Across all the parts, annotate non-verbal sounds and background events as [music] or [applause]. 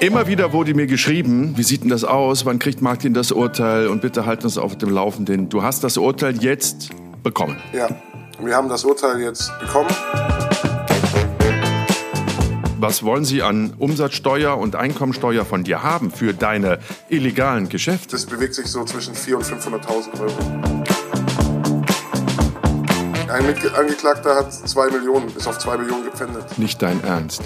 Immer wieder wurde mir geschrieben, wie sieht denn das aus? Wann kriegt Martin das Urteil? Und bitte halt uns auf dem Laufenden. Du hast das Urteil jetzt bekommen. Ja, wir haben das Urteil jetzt bekommen. Was wollen Sie an Umsatzsteuer und Einkommensteuer von dir haben für deine illegalen Geschäfte? Das bewegt sich so zwischen 400.000 und 500.000 Euro. Ein Mitangeklagter hat 2 Millionen, ist auf 2 Millionen gepfändet. Nicht dein Ernst.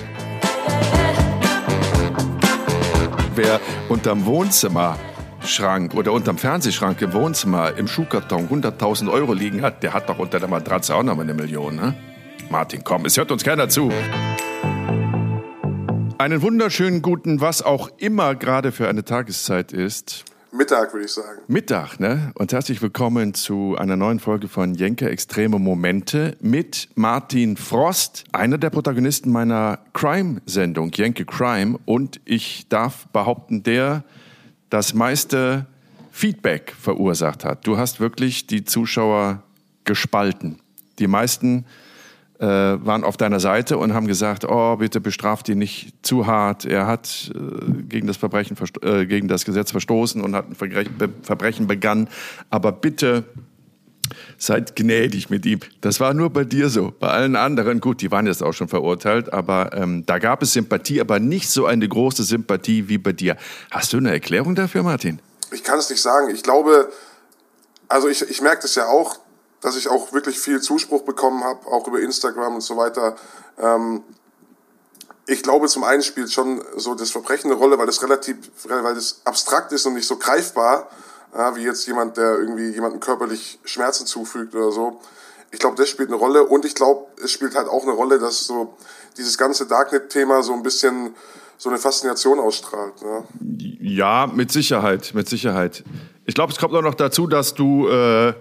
Wer unterm Wohnzimmerschrank oder unterm Fernsehschrank im Wohnzimmer im Schuhkarton 100.000 Euro liegen hat, der hat doch unter der Matratze auch noch mal eine Million, ne? Martin, komm, es hört uns keiner zu. Einen wunderschönen guten, was auch immer gerade für eine Tageszeit ist. Mittag, würde ich sagen. Mittag, ne? Und herzlich willkommen zu einer neuen Folge von Jenke Extreme Momente mit Martin Frost, einer der Protagonisten meiner Crime-Sendung, Jenke Crime. Und ich darf behaupten, der das meiste Feedback verursacht hat. Du hast wirklich die Zuschauer gespalten. Die meisten äh, waren auf deiner Seite und haben gesagt, oh, bitte bestraft ihn nicht zu hart. Er hat äh, gegen, das Verbrechen, äh, gegen das Gesetz verstoßen und hat ein Verbrechen begangen. Aber bitte seid gnädig mit ihm. Das war nur bei dir so. Bei allen anderen, gut, die waren jetzt auch schon verurteilt, aber ähm, da gab es Sympathie, aber nicht so eine große Sympathie wie bei dir. Hast du eine Erklärung dafür, Martin? Ich kann es nicht sagen. Ich glaube, also ich, ich merke das ja auch, dass ich auch wirklich viel Zuspruch bekommen habe, auch über Instagram und so weiter. Ähm, ich glaube, zum einen spielt schon so das Verbrechen eine Rolle, weil das relativ, weil das abstrakt ist und nicht so greifbar, ja, wie jetzt jemand, der irgendwie jemandem körperlich Schmerzen zufügt oder so. Ich glaube, das spielt eine Rolle und ich glaube, es spielt halt auch eine Rolle, dass so dieses ganze Darknet-Thema so ein bisschen so eine Faszination ausstrahlt. Ne? Ja, mit Sicherheit, mit Sicherheit. Ich glaube, es kommt auch noch dazu, dass du äh,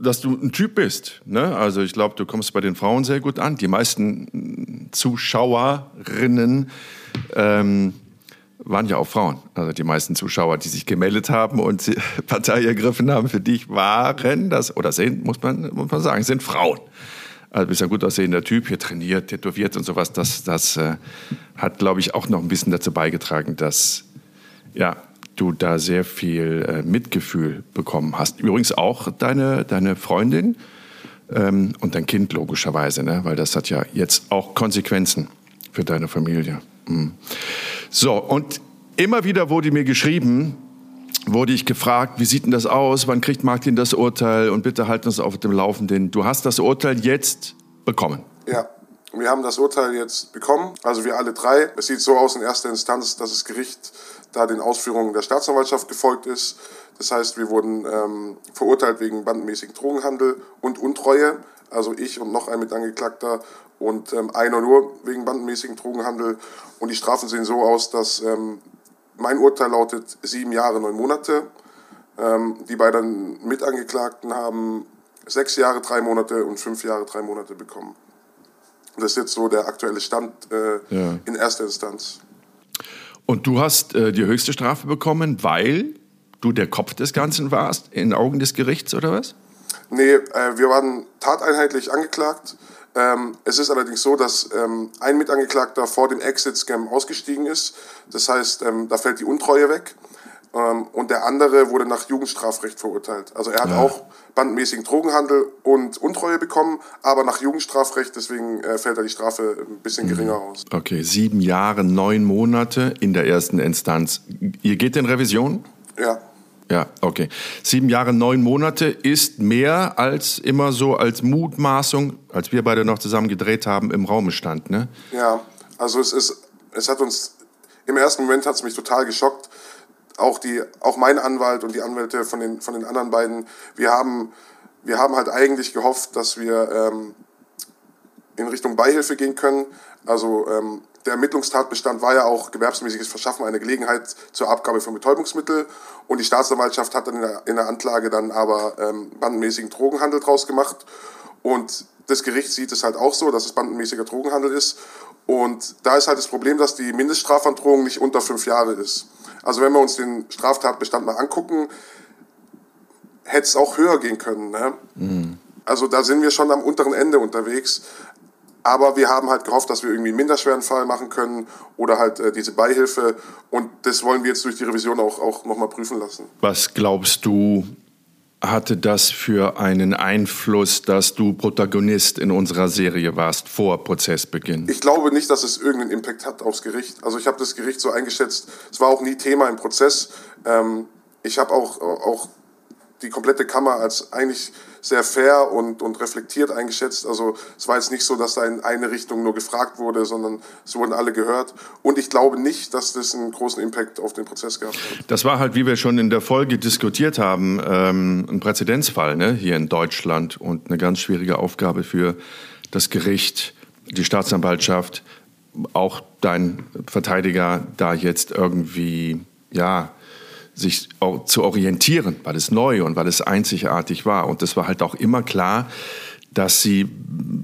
dass du ein Typ bist. Ne? Also ich glaube, du kommst bei den Frauen sehr gut an. Die meisten Zuschauerinnen ähm, waren ja auch Frauen. Also die meisten Zuschauer, die sich gemeldet haben und [laughs] Partei ergriffen haben für dich, waren das, oder sind, muss man, muss man sagen, sind Frauen. Also bist ein gut aussehender Typ, hier trainiert, tätowiert und sowas. Das, das äh, hat, glaube ich, auch noch ein bisschen dazu beigetragen, dass ja, du da sehr viel äh, Mitgefühl bekommen hast. Übrigens auch deine, deine Freundin ähm, und dein Kind logischerweise, ne? weil das hat ja jetzt auch Konsequenzen für deine Familie. Mhm. So, und immer wieder wurde mir geschrieben, wurde ich gefragt, wie sieht denn das aus, wann kriegt Martin das Urteil und bitte halten uns auf dem Laufenden. Du hast das Urteil jetzt bekommen. Ja. Wir haben das Urteil jetzt bekommen, also wir alle drei. Es sieht so aus in erster Instanz, dass das Gericht da den Ausführungen der Staatsanwaltschaft gefolgt ist. Das heißt, wir wurden ähm, verurteilt wegen bandenmäßigen Drogenhandel und Untreue. Also ich und noch ein Mitangeklagter und ähm, einer nur wegen bandenmäßigen Drogenhandel. Und die Strafen sehen so aus, dass ähm, mein Urteil lautet sieben Jahre, neun Monate. Ähm, die beiden Mitangeklagten haben sechs Jahre, drei Monate und fünf Jahre, drei Monate bekommen. Das ist jetzt so der aktuelle Stand äh, ja. in erster Instanz. Und du hast äh, die höchste Strafe bekommen, weil du der Kopf des Ganzen warst, in Augen des Gerichts oder was? Nee, äh, wir waren tateinheitlich angeklagt. Ähm, es ist allerdings so, dass ähm, ein Mitangeklagter vor dem Exit-Scam ausgestiegen ist. Das heißt, ähm, da fällt die Untreue weg. Ähm, und der andere wurde nach Jugendstrafrecht verurteilt. Also er hat ja. auch bandmäßigen Drogenhandel und Untreue bekommen, aber nach Jugendstrafrecht, deswegen äh, fällt da die Strafe ein bisschen mhm. geringer aus. Okay, sieben Jahre, neun Monate in der ersten Instanz. Ihr geht in Revision? Ja. Ja, okay. Sieben Jahre, neun Monate ist mehr als immer so als Mutmaßung, als wir beide noch zusammen gedreht haben, im Raum stand, ne? Ja, also es ist, es hat uns, im ersten Moment hat es mich total geschockt, auch die, auch mein Anwalt und die Anwälte von den, von den anderen beiden, wir haben, wir haben halt eigentlich gehofft, dass wir ähm, in Richtung Beihilfe gehen können. Also ähm, der Ermittlungstatbestand war ja auch gewerbsmäßiges Verschaffen einer Gelegenheit zur Abgabe von Betäubungsmittel und die Staatsanwaltschaft hat dann in der, in der Anklage dann aber ähm, bandenmäßigen Drogenhandel draus gemacht und das Gericht sieht es halt auch so, dass es bandenmäßiger Drogenhandel ist und da ist halt das Problem, dass die Mindeststrafandrohung nicht unter fünf Jahre ist. Also wenn wir uns den Straftatbestand mal angucken, hätte es auch höher gehen können. Ne? Mhm. Also da sind wir schon am unteren Ende unterwegs. Aber wir haben halt gehofft, dass wir irgendwie einen minderschweren Fall machen können oder halt äh, diese Beihilfe. Und das wollen wir jetzt durch die Revision auch, auch nochmal prüfen lassen. Was glaubst du, hatte das für einen Einfluss, dass du Protagonist in unserer Serie warst vor Prozessbeginn? Ich glaube nicht, dass es irgendeinen Impact hat aufs Gericht. Also ich habe das Gericht so eingeschätzt, es war auch nie Thema im Prozess. Ähm, ich habe auch, auch die komplette Kammer als eigentlich sehr fair und, und reflektiert eingeschätzt. Also es war jetzt nicht so, dass da in eine Richtung nur gefragt wurde, sondern es wurden alle gehört. Und ich glaube nicht, dass das einen großen Impact auf den Prozess gehabt hat. Das war halt, wie wir schon in der Folge diskutiert haben, ähm, ein Präzedenzfall ne, hier in Deutschland und eine ganz schwierige Aufgabe für das Gericht, die Staatsanwaltschaft, auch dein Verteidiger da jetzt irgendwie, ja, sich zu orientieren, weil es neu und weil es einzigartig war. Und das war halt auch immer klar, dass sie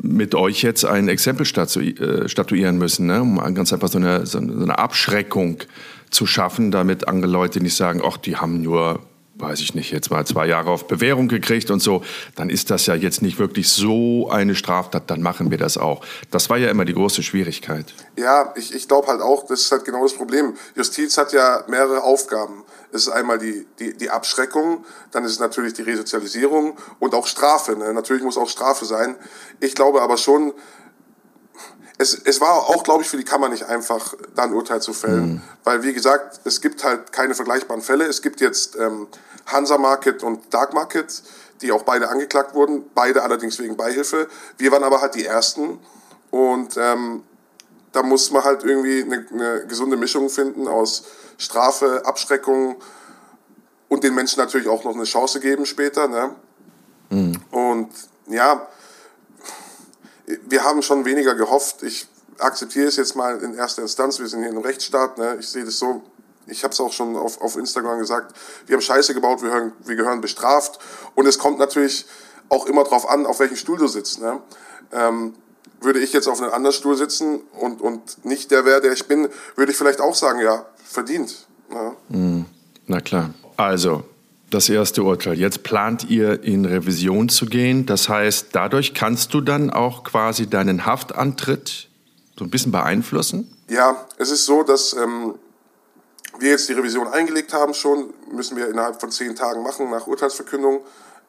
mit euch jetzt ein Exempel äh, statuieren müssen, ne? um ganz einfach so eine, so eine Abschreckung zu schaffen, damit andere Leute nicht sagen, ach, die haben nur weiß ich nicht, jetzt mal zwei Jahre auf Bewährung gekriegt und so, dann ist das ja jetzt nicht wirklich so eine Straftat, dann machen wir das auch. Das war ja immer die große Schwierigkeit. Ja, ich, ich glaube halt auch, das ist halt genau das Problem. Justiz hat ja mehrere Aufgaben. Es ist einmal die, die, die Abschreckung, dann ist es natürlich die Resozialisierung und auch Strafe. Ne? Natürlich muss auch Strafe sein. Ich glaube aber schon, es, es war auch, glaube ich, für die Kammer nicht einfach, da ein Urteil zu fällen. Mhm. Weil, wie gesagt, es gibt halt keine vergleichbaren Fälle. Es gibt jetzt ähm, Hansa Market und Dark Market, die auch beide angeklagt wurden, beide allerdings wegen Beihilfe. Wir waren aber halt die Ersten und ähm, da muss man halt irgendwie eine, eine gesunde Mischung finden aus Strafe, Abschreckung und den Menschen natürlich auch noch eine Chance geben später. Ne? Mhm. Und ja, wir haben schon weniger gehofft. Ich akzeptiere es jetzt mal in erster Instanz. Wir sind hier in einem Rechtsstaat. Ne? Ich sehe das so. Ich habe es auch schon auf, auf Instagram gesagt. Wir haben Scheiße gebaut, wir, hören, wir gehören bestraft. Und es kommt natürlich auch immer darauf an, auf welchem Stuhl du sitzt. Ne? Ähm, würde ich jetzt auf einem anderen Stuhl sitzen und, und nicht der wäre, der ich bin, würde ich vielleicht auch sagen, ja, verdient. Ne? Mm, na klar. Also, das erste Urteil. Jetzt plant ihr in Revision zu gehen. Das heißt, dadurch kannst du dann auch quasi deinen Haftantritt so ein bisschen beeinflussen? Ja, es ist so, dass ähm, wir jetzt die Revision eingelegt haben schon, müssen wir innerhalb von zehn Tagen machen nach Urteilsverkündung.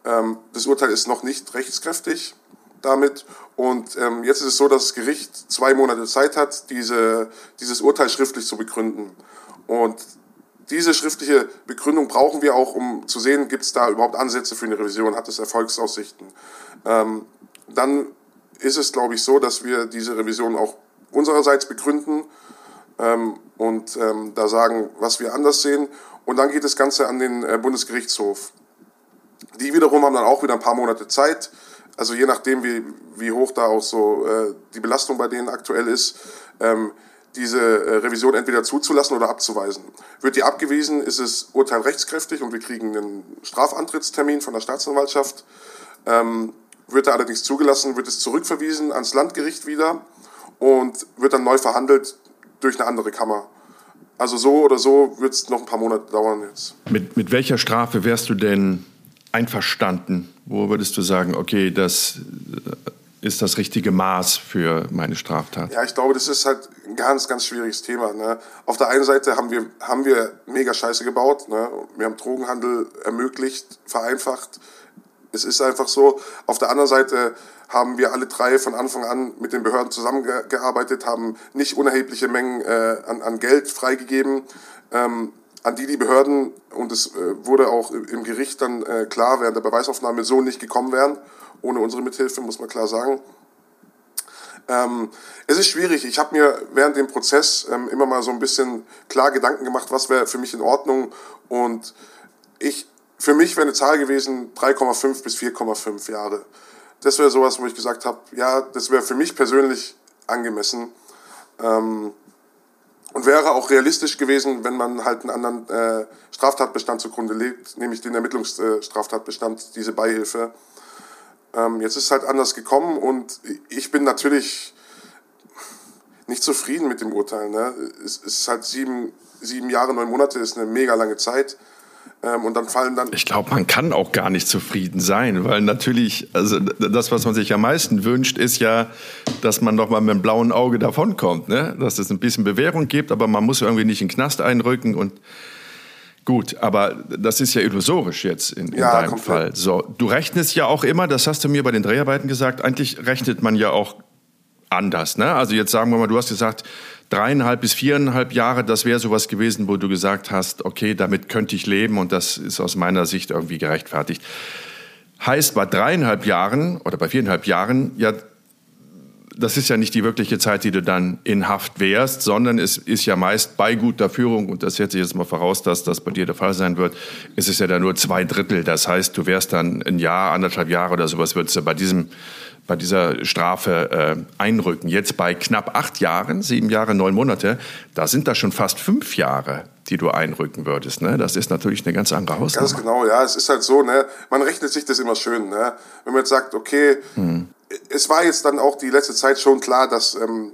Ähm, das Urteil ist noch nicht rechtskräftig damit. Und ähm, jetzt ist es so, dass das Gericht zwei Monate Zeit hat, diese, dieses Urteil schriftlich zu begründen. Und diese schriftliche Begründung brauchen wir auch, um zu sehen, gibt es da überhaupt Ansätze für eine Revision, hat es Erfolgsaussichten. Ähm, dann ist es, glaube ich, so, dass wir diese Revision auch unsererseits begründen ähm, und ähm, da sagen, was wir anders sehen. Und dann geht das Ganze an den äh, Bundesgerichtshof. Die wiederum haben dann auch wieder ein paar Monate Zeit. Also je nachdem, wie, wie hoch da auch so äh, die Belastung bei denen aktuell ist, ähm, diese äh, Revision entweder zuzulassen oder abzuweisen. Wird die abgewiesen, ist es Urteil rechtskräftig und wir kriegen einen Strafantrittstermin von der Staatsanwaltschaft. Ähm, wird er allerdings zugelassen, wird es zurückverwiesen ans Landgericht wieder und wird dann neu verhandelt durch eine andere Kammer. Also so oder so wird es noch ein paar Monate dauern jetzt. Mit, mit welcher Strafe wärst du denn einverstanden? Wo würdest du sagen, okay, das ist das richtige Maß für meine Straftat? Ja, ich glaube, das ist halt ein ganz, ganz schwieriges Thema. Ne? Auf der einen Seite haben wir, haben wir mega Scheiße gebaut. Ne? Wir haben Drogenhandel ermöglicht, vereinfacht. Es ist einfach so. Auf der anderen Seite haben wir alle drei von Anfang an mit den Behörden zusammengearbeitet, haben nicht unerhebliche Mengen äh, an, an Geld freigegeben. Ähm, an die die Behörden, und es äh, wurde auch im Gericht dann äh, klar während der Beweisaufnahme, so nicht gekommen wären ohne unsere Mithilfe, muss man klar sagen. Ähm, es ist schwierig. Ich habe mir während dem Prozess ähm, immer mal so ein bisschen klar Gedanken gemacht, was wäre für mich in Ordnung. Und ich, für mich wäre eine Zahl gewesen 3,5 bis 4,5 Jahre. Das wäre sowas, wo ich gesagt habe, ja, das wäre für mich persönlich angemessen. Ähm, und wäre auch realistisch gewesen, wenn man halt einen anderen äh, Straftatbestand zugrunde legt, nämlich den Ermittlungsstraftatbestand, diese Beihilfe. Ähm, jetzt ist es halt anders gekommen und ich bin natürlich nicht zufrieden mit dem Urteil. Ne? Es ist halt sieben, sieben Jahre, neun Monate, ist eine mega lange Zeit. Ähm, und dann fallen dann. Ich glaube, man kann auch gar nicht zufrieden sein, weil natürlich, also das, was man sich am meisten wünscht, ist ja, dass man noch mal mit dem blauen Auge davonkommt, ne? Dass es ein bisschen Bewährung gibt, aber man muss irgendwie nicht in den Knast einrücken und Gut, aber das ist ja illusorisch jetzt in, in ja, deinem komplett. Fall. So, du rechnest ja auch immer, das hast du mir bei den Dreharbeiten gesagt, eigentlich rechnet man ja auch anders. Ne? Also jetzt sagen wir mal, du hast gesagt, dreieinhalb bis viereinhalb Jahre, das wäre sowas gewesen, wo du gesagt hast, okay, damit könnte ich leben und das ist aus meiner Sicht irgendwie gerechtfertigt. Heißt bei dreieinhalb Jahren oder bei viereinhalb Jahren, ja, das ist ja nicht die wirkliche Zeit, die du dann in Haft wärst, sondern es ist ja meist bei guter Führung, und das setze ich jetzt mal voraus, dass das bei dir der Fall sein wird, ist es ja dann nur zwei Drittel. Das heißt, du wärst dann ein Jahr, anderthalb Jahre oder sowas, würdest du bei diesem bei dieser Strafe äh, einrücken. Jetzt bei knapp acht Jahren, sieben Jahre, neun Monate, da sind das schon fast fünf Jahre, die du einrücken würdest. Ne? Das ist natürlich eine ganz andere Hausnummer. Ganz genau, ja. Es ist halt so, ne? man rechnet sich das immer schön. Ne? Wenn man jetzt sagt, okay, hm es war jetzt dann auch die letzte Zeit schon klar, dass ähm,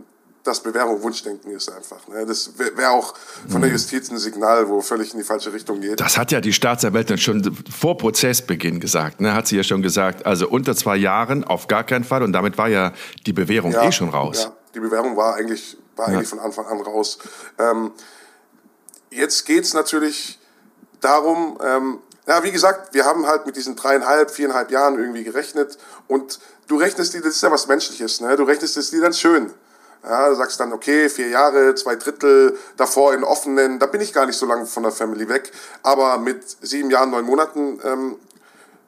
das Bewährung Wunschdenken ist einfach. Ne? Das wäre wär auch von der mhm. Justiz ein Signal, wo völlig in die falsche Richtung geht. Das hat ja die Staatsanwältin schon vor Prozessbeginn gesagt. Ne? Hat sie ja schon gesagt, also unter zwei Jahren auf gar keinen Fall. Und damit war ja die Bewährung ja, eh schon raus. Ja, die Bewährung war eigentlich, war ja. eigentlich von Anfang an raus. Ähm, jetzt geht es natürlich darum, ähm, ja, wie gesagt, wir haben halt mit diesen dreieinhalb, viereinhalb Jahren irgendwie gerechnet und du rechnest dir, das ist ja was Menschliches, ne? du rechnest es dir dann schön. Ja, du sagst dann, okay, vier Jahre, zwei Drittel, davor in offenen, da bin ich gar nicht so lange von der Family weg. Aber mit sieben Jahren, neun Monaten ähm,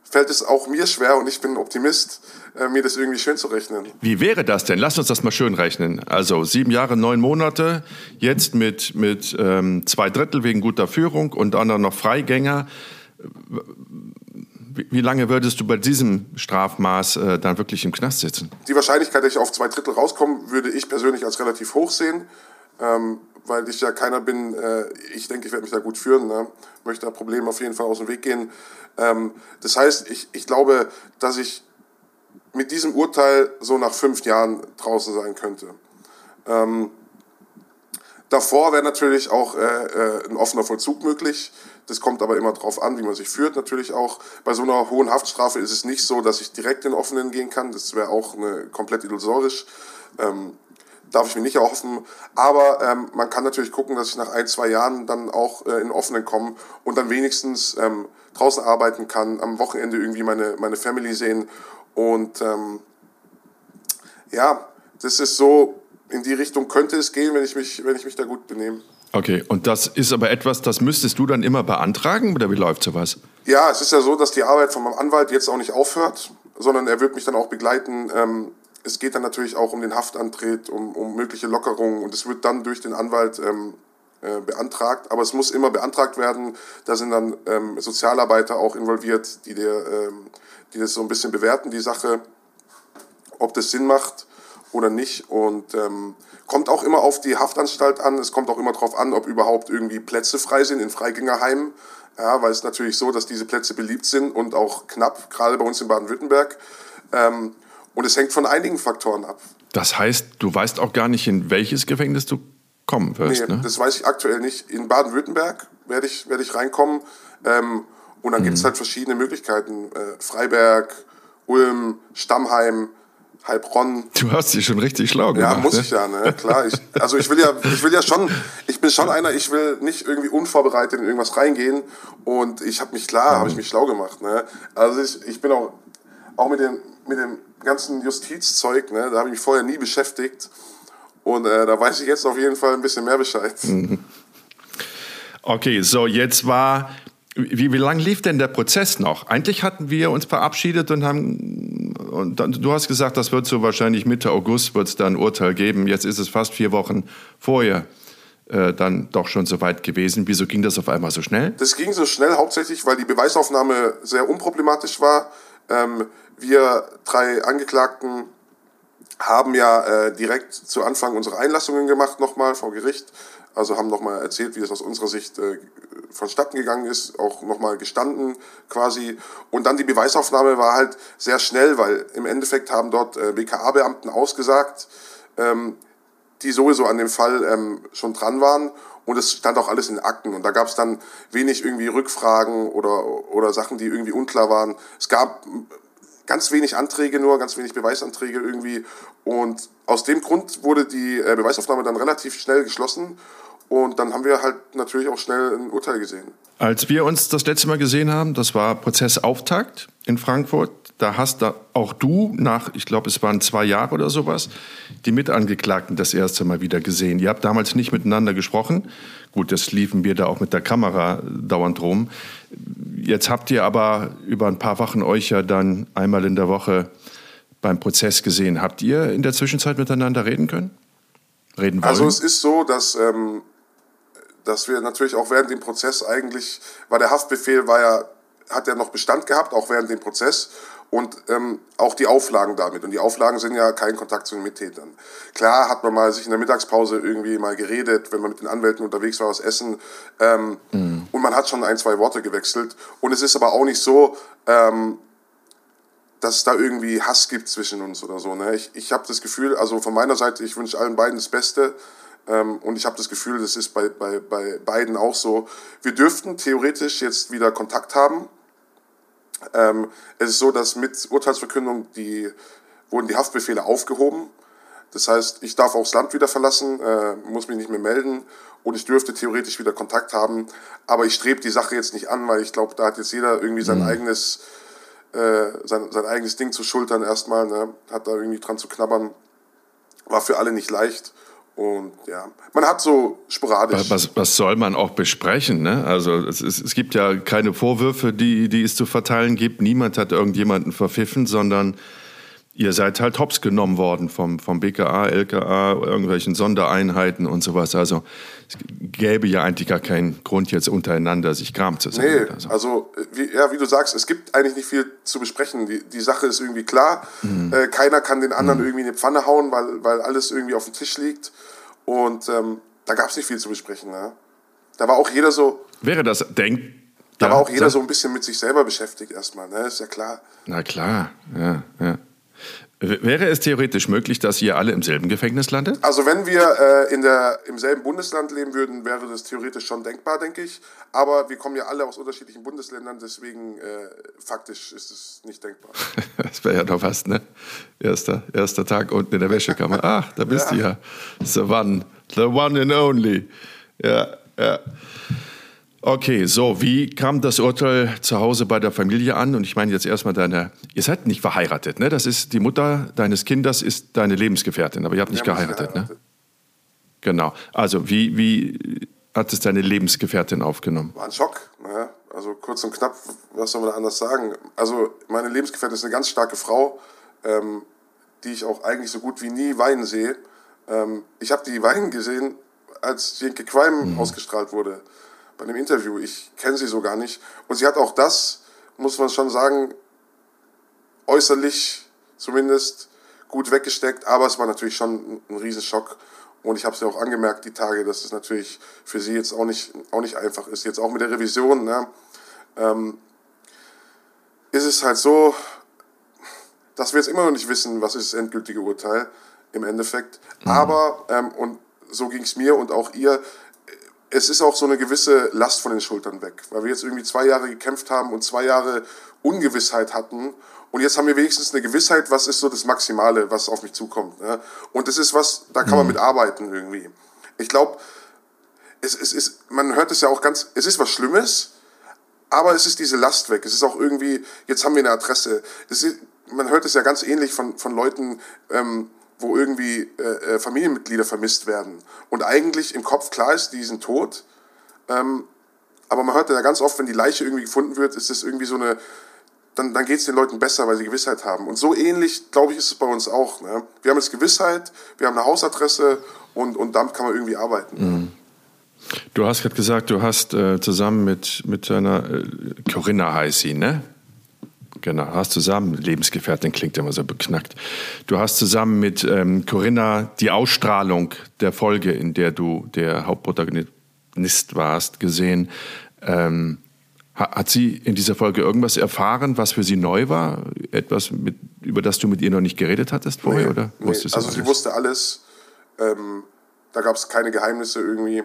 fällt es auch mir schwer und ich bin Optimist, äh, mir das irgendwie schön zu rechnen. Wie wäre das denn? Lass uns das mal schön rechnen. Also sieben Jahre, neun Monate, jetzt mit, mit ähm, zwei Drittel wegen guter Führung und dann noch Freigänger wie lange würdest du bei diesem Strafmaß äh, dann wirklich im Knast sitzen? Die Wahrscheinlichkeit, dass ich auf zwei Drittel rauskomme, würde ich persönlich als relativ hoch sehen, ähm, weil ich ja keiner bin, äh, ich denke, ich werde mich da gut führen, ne? möchte da Probleme auf jeden Fall aus dem Weg gehen. Ähm, das heißt, ich, ich glaube, dass ich mit diesem Urteil so nach fünf Jahren draußen sein könnte. Ähm, davor wäre natürlich auch äh, äh ein offener Vollzug möglich. Das kommt aber immer darauf an, wie man sich führt natürlich auch. Bei so einer hohen Haftstrafe ist es nicht so, dass ich direkt in offenen gehen kann. Das wäre auch eine, komplett illusorisch. Ähm, darf ich mir nicht erhoffen. Aber ähm, man kann natürlich gucken, dass ich nach ein, zwei Jahren dann auch äh, in offenen komme und dann wenigstens ähm, draußen arbeiten kann, am Wochenende irgendwie meine, meine Family sehen. Und ähm, ja, das ist so, in die Richtung könnte es gehen, wenn ich mich, wenn ich mich da gut benehme. Okay, und das ist aber etwas, das müsstest du dann immer beantragen oder wie läuft sowas? Ja, es ist ja so, dass die Arbeit von meinem Anwalt jetzt auch nicht aufhört, sondern er wird mich dann auch begleiten. Ähm, es geht dann natürlich auch um den Haftantritt, um, um mögliche Lockerungen und es wird dann durch den Anwalt ähm, äh, beantragt. Aber es muss immer beantragt werden. Da sind dann ähm, Sozialarbeiter auch involviert, die, der, ähm, die das so ein bisschen bewerten, die Sache, ob das Sinn macht oder nicht. Und ähm, kommt auch immer auf die Haftanstalt an. Es kommt auch immer darauf an, ob überhaupt irgendwie Plätze frei sind in Freigängerheimen. Ja, weil es natürlich so, dass diese Plätze beliebt sind und auch knapp, gerade bei uns in Baden-Württemberg. Ähm, und es hängt von einigen Faktoren ab. Das heißt, du weißt auch gar nicht, in welches Gefängnis du kommen wirst. Nee, ne? das weiß ich aktuell nicht. In Baden-Württemberg werde ich, werde ich reinkommen. Ähm, und dann mhm. gibt es halt verschiedene Möglichkeiten. Äh, Freiberg, Ulm, Stammheim, Heilbronn. Du hast dich schon richtig schlau gemacht. Ja, muss ne? ich ja, ne? Klar. Ich, also ich will ja, ich will ja schon, ich bin schon einer, ich will nicht irgendwie unvorbereitet in irgendwas reingehen. Und ich habe mich klar, habe ich mich schlau gemacht. Ne? Also ich, ich bin auch, auch mit dem, mit dem ganzen Justizzeug, ne, da habe ich mich vorher nie beschäftigt. Und äh, da weiß ich jetzt auf jeden Fall ein bisschen mehr Bescheid. Mhm. Okay, so jetzt war wie, wie lange lief denn der Prozess noch? Eigentlich hatten wir uns verabschiedet und haben, und dann, du hast gesagt, das wird so wahrscheinlich Mitte August wird es da ein Urteil geben. Jetzt ist es fast vier Wochen vorher äh, dann doch schon so weit gewesen. Wieso ging das auf einmal so schnell? Das ging so schnell hauptsächlich, weil die Beweisaufnahme sehr unproblematisch war. Ähm, wir drei Angeklagten haben ja äh, direkt zu Anfang unsere Einlassungen gemacht nochmal vor Gericht. Also haben nochmal erzählt, wie es aus unserer Sicht äh, vonstatten gegangen ist, auch nochmal gestanden quasi. Und dann die Beweisaufnahme war halt sehr schnell, weil im Endeffekt haben dort äh, BKA-Beamten ausgesagt, ähm, die sowieso an dem Fall ähm, schon dran waren und es stand auch alles in Akten und da gab es dann wenig irgendwie Rückfragen oder, oder Sachen, die irgendwie unklar waren. Es gab ganz wenig Anträge nur, ganz wenig Beweisanträge irgendwie und aus dem Grund wurde die äh, Beweisaufnahme dann relativ schnell geschlossen und dann haben wir halt natürlich auch schnell ein Urteil gesehen. Als wir uns das letzte Mal gesehen haben, das war Prozessauftakt in Frankfurt. Da hast da auch du nach, ich glaube, es waren zwei Jahre oder sowas, die Mitangeklagten das erste Mal wieder gesehen. Ihr habt damals nicht miteinander gesprochen. Gut, das liefen wir da auch mit der Kamera dauernd rum. Jetzt habt ihr aber über ein paar Wochen euch ja dann einmal in der Woche beim Prozess gesehen. Habt ihr in der Zwischenzeit miteinander reden können? Reden wollen? Also es ist so, dass ähm, dass wir natürlich auch während dem Prozess eigentlich, weil der Haftbefehl war ja, hat ja noch Bestand gehabt, auch während dem Prozess und ähm, auch die Auflagen damit. Und die Auflagen sind ja kein Kontakt zu den Mittätern. Klar hat man mal sich in der Mittagspause irgendwie mal geredet, wenn man mit den Anwälten unterwegs war, was essen. Ähm, mhm. Und man hat schon ein, zwei Worte gewechselt. Und es ist aber auch nicht so, ähm, dass es da irgendwie Hass gibt zwischen uns oder so. Ne? Ich, ich habe das Gefühl, also von meiner Seite, ich wünsche allen beiden das Beste. Ähm, und ich habe das Gefühl, das ist bei, bei, bei beiden auch so. Wir dürften theoretisch jetzt wieder Kontakt haben. Ähm, es ist so, dass mit Urteilsverkündung die, wurden die Haftbefehle aufgehoben. Das heißt, ich darf auch das Land wieder verlassen, äh, muss mich nicht mehr melden und ich dürfte theoretisch wieder Kontakt haben. Aber ich strebe die Sache jetzt nicht an, weil ich glaube, da hat jetzt jeder irgendwie sein mhm. eigenes äh, sein, sein eigenes Ding zu schultern erstmal, ne? hat da irgendwie dran zu knabbern. War für alle nicht leicht. Und ja, man hat so sporadisch. Was, was soll man auch besprechen? Ne? Also es, es, es gibt ja keine Vorwürfe, die, die es zu verteilen gibt. Niemand hat irgendjemanden verpfiffen, sondern ihr seid halt hops genommen worden vom, vom BKA, LKA, irgendwelchen Sondereinheiten und sowas. Also es gäbe ja eigentlich gar keinen Grund, jetzt untereinander sich Kram zu sagen. Nee, so. also wie, ja, wie du sagst, es gibt eigentlich nicht viel zu besprechen. Die, die Sache ist irgendwie klar. Mhm. Äh, keiner kann den anderen mhm. irgendwie in die Pfanne hauen, weil, weil alles irgendwie auf dem Tisch liegt. Und ähm, da gab es nicht viel zu besprechen. Ne? Da war auch jeder so... Wäre das, denk, da ja, war auch jeder so ein bisschen mit sich selber beschäftigt erstmal, ne? ist ja klar. Na klar, ja, ja. Wäre es theoretisch möglich, dass ihr alle im selben Gefängnis landet? Also wenn wir äh, in der, im selben Bundesland leben würden, wäre das theoretisch schon denkbar, denke ich. Aber wir kommen ja alle aus unterschiedlichen Bundesländern, deswegen äh, faktisch ist es nicht denkbar. [laughs] das wäre ja doch was, ne? Erster, erster Tag unten in der Wäschekammer. [laughs] Ach, da bist ja. du ja. The one, the one and only. Ja, ja. Okay, so, wie kam das Urteil zu Hause bei der Familie an? Und ich meine jetzt erstmal deine, ihr seid nicht verheiratet, ne? Das ist, die Mutter deines Kindes ist deine Lebensgefährtin, aber ihr habt nicht geheiratet, geheiratet, ne? Genau. Also, wie, wie hat es deine Lebensgefährtin aufgenommen? War ein Schock, ne? Also kurz und knapp, was soll man da anders sagen? Also, meine Lebensgefährtin ist eine ganz starke Frau, ähm, die ich auch eigentlich so gut wie nie weinen sehe. Ähm, ich habe die weinen gesehen, als Jenke Qualm mhm. ausgestrahlt wurde bei dem Interview. Ich kenne sie so gar nicht. Und sie hat auch das, muss man schon sagen, äußerlich zumindest gut weggesteckt. Aber es war natürlich schon ein Riesenschock. Und ich habe es ja auch angemerkt, die Tage, dass es natürlich für sie jetzt auch nicht, auch nicht einfach ist. Jetzt auch mit der Revision, ne, ähm, ist es halt so, dass wir jetzt immer noch nicht wissen, was ist das endgültige Urteil im Endeffekt. Mhm. Aber, ähm, und so ging es mir und auch ihr, es ist auch so eine gewisse Last von den Schultern weg, weil wir jetzt irgendwie zwei Jahre gekämpft haben und zwei Jahre Ungewissheit hatten. Und jetzt haben wir wenigstens eine Gewissheit, was ist so das Maximale, was auf mich zukommt. Ne? Und das ist was, da kann man mhm. mit arbeiten irgendwie. Ich glaube, es, es ist, man hört es ja auch ganz, es ist was Schlimmes, aber es ist diese Last weg. Es ist auch irgendwie, jetzt haben wir eine Adresse. Ist, man hört es ja ganz ähnlich von, von Leuten, ähm, wo irgendwie äh, äh, Familienmitglieder vermisst werden. Und eigentlich im Kopf klar ist, die sind tot. Ähm, aber man hört ja ganz oft, wenn die Leiche irgendwie gefunden wird, ist es irgendwie so eine, dann, dann geht es den Leuten besser, weil sie Gewissheit haben. Und so ähnlich, glaube ich, ist es bei uns auch. Ne? Wir haben jetzt Gewissheit, wir haben eine Hausadresse und, und damit kann man irgendwie arbeiten. Mhm. Du hast gerade gesagt, du hast äh, zusammen mit, mit deiner äh, Corinna heißt sie, ne? Genau, hast zusammen, Lebensgefährtin klingt immer so beknackt. Du hast zusammen mit ähm, Corinna die Ausstrahlung der Folge, in der du der Hauptprotagonist warst, gesehen. Ähm, hat sie in dieser Folge irgendwas erfahren, was für sie neu war? Etwas, mit, über das du mit ihr noch nicht geredet hattest vorher? Nee, oder nee. Also sie wusste alles. Ähm, da gab es keine Geheimnisse irgendwie.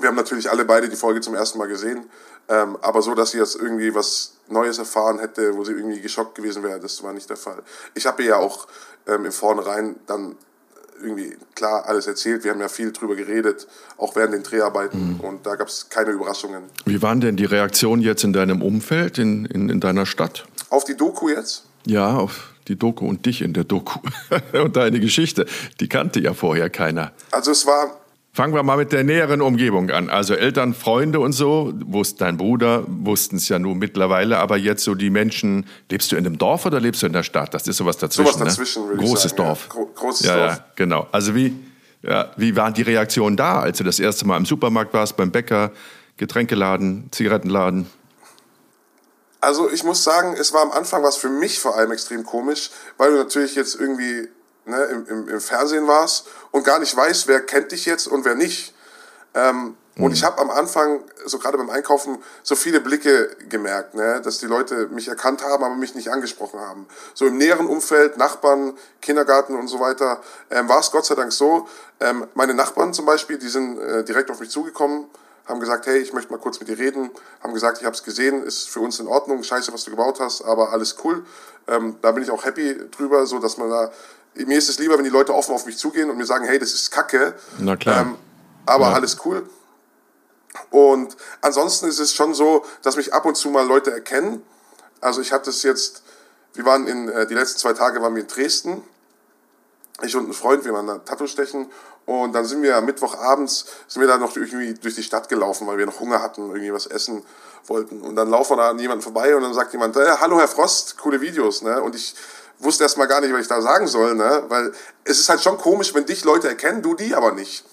Wir haben natürlich alle beide die Folge zum ersten Mal gesehen, ähm, aber so, dass sie jetzt irgendwie was Neues erfahren hätte, wo sie irgendwie geschockt gewesen wäre, das war nicht der Fall. Ich habe ihr ja auch ähm, im Vornherein dann irgendwie klar alles erzählt. Wir haben ja viel drüber geredet, auch während den Dreharbeiten. Mhm. Und da gab es keine Überraschungen. Wie waren denn die Reaktionen jetzt in deinem Umfeld, in, in, in deiner Stadt? Auf die Doku jetzt? Ja, auf die Doku und dich in der Doku. [laughs] und deine Geschichte. Die kannte ja vorher keiner. Also es war Fangen wir mal mit der näheren Umgebung an. Also Eltern, Freunde und so, wusste dein Bruder, wussten es ja nun mittlerweile, aber jetzt so die Menschen, lebst du in einem Dorf oder lebst du in der Stadt? Das ist sowas dazwischen. Sowas ne? dazwischen, ne? Großes sagen, Dorf. Ja. großes ja, Dorf. Ja, genau. Also wie, ja, wie waren die Reaktionen da, als du das erste Mal im Supermarkt warst, beim Bäcker, Getränkeladen, Zigarettenladen? Also ich muss sagen, es war am Anfang was für mich vor allem extrem komisch, weil du natürlich jetzt irgendwie ne, im, im, im, Fernsehen warst und gar nicht weißt, wer kennt dich jetzt und wer nicht. Ähm, mhm. Und ich habe am Anfang, so gerade beim Einkaufen, so viele Blicke gemerkt, ne, dass die Leute mich erkannt haben, aber mich nicht angesprochen haben. So im näheren Umfeld, Nachbarn, Kindergarten und so weiter, ähm, war es Gott sei Dank so. Ähm, meine Nachbarn zum Beispiel, die sind äh, direkt auf mich zugekommen, haben gesagt, hey, ich möchte mal kurz mit dir reden, haben gesagt, ich habe es gesehen, ist für uns in Ordnung, scheiße, was du gebaut hast, aber alles cool. Ähm, da bin ich auch happy drüber, so dass man da mir ist es lieber, wenn die Leute offen auf mich zugehen und mir sagen, hey, das ist Kacke. Na klar. Ähm, aber ja. alles cool. Und ansonsten ist es schon so, dass mich ab und zu mal Leute erkennen. Also ich hatte es jetzt, wir waren in, äh, die letzten zwei Tage waren wir in Dresden. Ich und ein Freund, wir waren da Tattoo stechen. Und dann sind wir Mittwochabends, sind wir da noch irgendwie durch die Stadt gelaufen, weil wir noch Hunger hatten, irgendwie was essen wollten. Und dann laufen wir da an jemanden vorbei und dann sagt jemand, äh, hallo Herr Frost, coole Videos. Ne? Und ich wusste erst mal gar nicht, was ich da sagen soll, ne? weil es ist halt schon komisch, wenn dich Leute erkennen, du die aber nicht.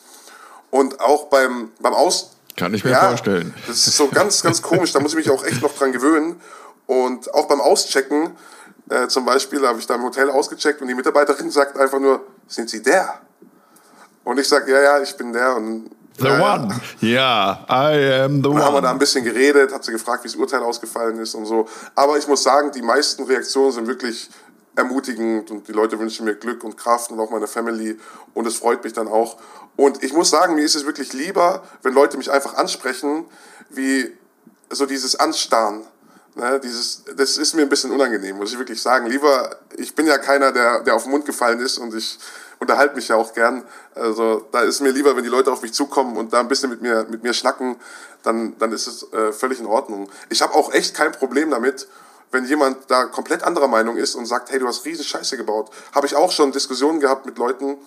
Und auch beim, beim Aus... Kann ich mir ja, vorstellen. Das ist so ganz, ganz komisch, da muss ich mich auch echt noch dran gewöhnen. Und auch beim Auschecken, äh, zum Beispiel, habe ich da im Hotel ausgecheckt und die Mitarbeiterin [laughs] sagt einfach nur, sind Sie der? Und ich sage, ja, ja, ich bin der. Und The äh, one. Ja, I am the one. Dann haben wir da ein bisschen geredet, hat sie gefragt, wie das Urteil ausgefallen ist und so. Aber ich muss sagen, die meisten Reaktionen sind wirklich ermutigend und die Leute wünschen mir Glück und Kraft und auch meine Family und es freut mich dann auch. Und ich muss sagen, mir ist es wirklich lieber, wenn Leute mich einfach ansprechen, wie so dieses Anstarren. Ne, dieses, das ist mir ein bisschen unangenehm, muss ich wirklich sagen. Lieber, ich bin ja keiner, der, der auf den Mund gefallen ist und ich unterhalte mich ja auch gern. Also da ist mir lieber, wenn die Leute auf mich zukommen und da ein bisschen mit mir, mit mir schnacken, dann, dann ist es äh, völlig in Ordnung. Ich habe auch echt kein Problem damit, wenn jemand da komplett anderer Meinung ist und sagt, hey, du hast riesen Scheiße gebaut, habe ich auch schon Diskussionen gehabt mit Leuten.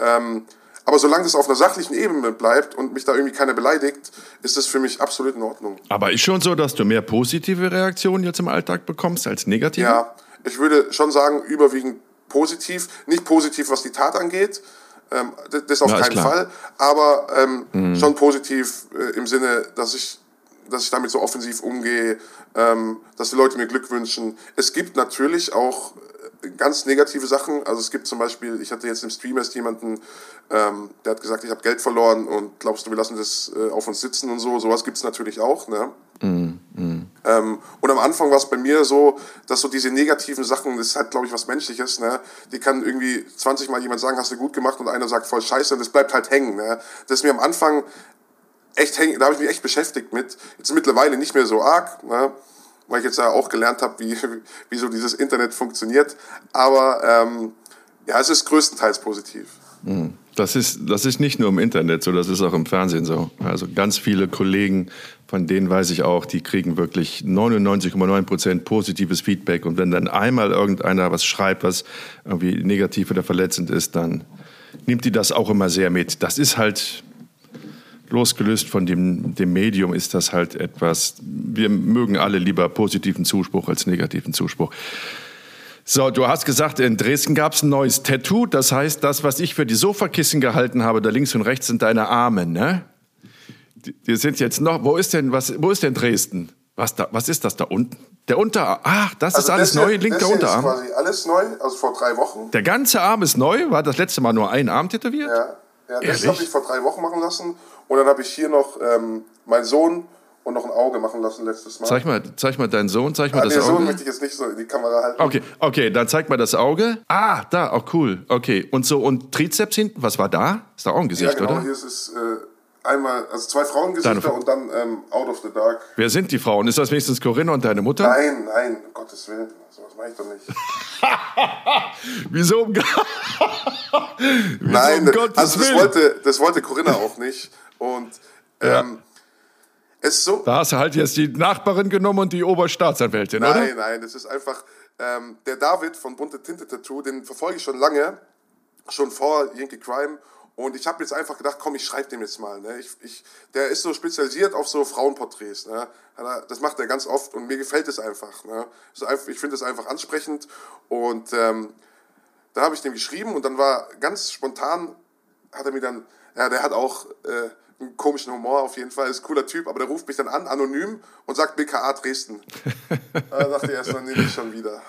Ähm, aber solange das auf einer sachlichen Ebene bleibt und mich da irgendwie keiner beleidigt, ist das für mich absolut in Ordnung. Aber ist schon so, dass du mehr positive Reaktionen jetzt im Alltag bekommst als negative? Ja, ich würde schon sagen, überwiegend positiv. Nicht positiv, was die Tat angeht, ähm, das auf Na, keinen Fall, aber ähm, mhm. schon positiv äh, im Sinne, dass ich dass ich damit so offensiv umgehe, ähm, dass die Leute mir Glück wünschen. Es gibt natürlich auch ganz negative Sachen. Also es gibt zum Beispiel, ich hatte jetzt im Stream erst jemanden, ähm, der hat gesagt, ich habe Geld verloren und glaubst du, wir lassen das äh, auf uns sitzen und so. Sowas gibt es natürlich auch. Ne? Mm, mm. Ähm, und am Anfang war es bei mir so, dass so diese negativen Sachen, das ist halt, glaube ich, was Menschliches. Ne? Die kann irgendwie 20 Mal jemand sagen, hast du gut gemacht und einer sagt voll scheiße und das bleibt halt hängen. Ne? Das ist mir am Anfang echt hängen, da habe ich mich echt beschäftigt mit. Jetzt mittlerweile nicht mehr so arg, ne? Weil ich jetzt auch gelernt habe, wie, [laughs] wie so dieses Internet funktioniert. Aber ähm, ja, es ist größtenteils positiv. Hm. Das ist, das ist nicht nur im Internet so, das ist auch im Fernsehen so. Also ganz viele Kollegen, von denen weiß ich auch, die kriegen wirklich 99,9 Prozent positives Feedback. Und wenn dann einmal irgendeiner was schreibt, was irgendwie negativ oder verletzend ist, dann nimmt die das auch immer sehr mit. Das ist halt losgelöst von dem, dem Medium ist das halt etwas, wir mögen alle lieber positiven Zuspruch als negativen Zuspruch. So, du hast gesagt, in Dresden gab es ein neues Tattoo. Das heißt, das, was ich für die Sofakissen gehalten habe, da links und rechts sind deine Arme, ne? Die, die sind jetzt noch. Wo ist denn was? Wo ist denn Dresden? Was da? Was ist das da unten? Der Unterarm. Ach, das also ist alles das neu. Link der Unterarm. Das ist quasi alles neu, also vor drei Wochen. Der ganze Arm ist neu. War das letzte Mal nur ein Arm tätowiert? Ja, ja das habe ich vor drei Wochen machen lassen. Und dann habe ich hier noch ähm, meinen Sohn und noch ein Auge machen lassen letztes Mal. Zeig mal, zeig mal deinen Sohn, zeig mal ah, das nee, Auge. so möchte ich jetzt nicht so in die Kamera halten. Okay, okay, dann zeig mal das Auge. Ah, da, auch cool. Okay, und so, und Trizeps hinten, was war da? Ist da auch ein Ja, Gesicht, genau, oder? hier ist es äh, einmal, also zwei Frauengesichter Deine- und dann ähm, Out of the Dark. Wer sind die Frauen? Ist das wenigstens Corinna und deine Mutter? Nein, nein, um Gottes Willen, sowas mache ich doch nicht. [laughs] Wieso um, [laughs] Wieso Nein, um Gottes also das Willen? wollte, das wollte Corinna auch nicht. Und ähm, es ist so, Da hast du halt jetzt die Nachbarin genommen und die Oberstaatsanwältin, oder? Nein, nein, das ist einfach ähm, der David von Bunte Tinte Tattoo, den verfolge ich schon lange, schon vor Yankee Crime. Und ich habe jetzt einfach gedacht, komm, ich schreibe dem jetzt mal. Ne? Ich, ich, der ist so spezialisiert auf so Frauenporträts. Ne? Das macht er ganz oft und mir gefällt es einfach. Ne? Ich finde es einfach ansprechend. Und ähm, da habe ich dem geschrieben und dann war ganz spontan, hat er mir dann, ja, der hat auch äh, einen komischen Humor auf jeden Fall, ist ein cooler Typ, aber der ruft mich dann an, anonym, und sagt BKA Dresden. [laughs] da dachte ich erst mal, nee, nicht schon wieder.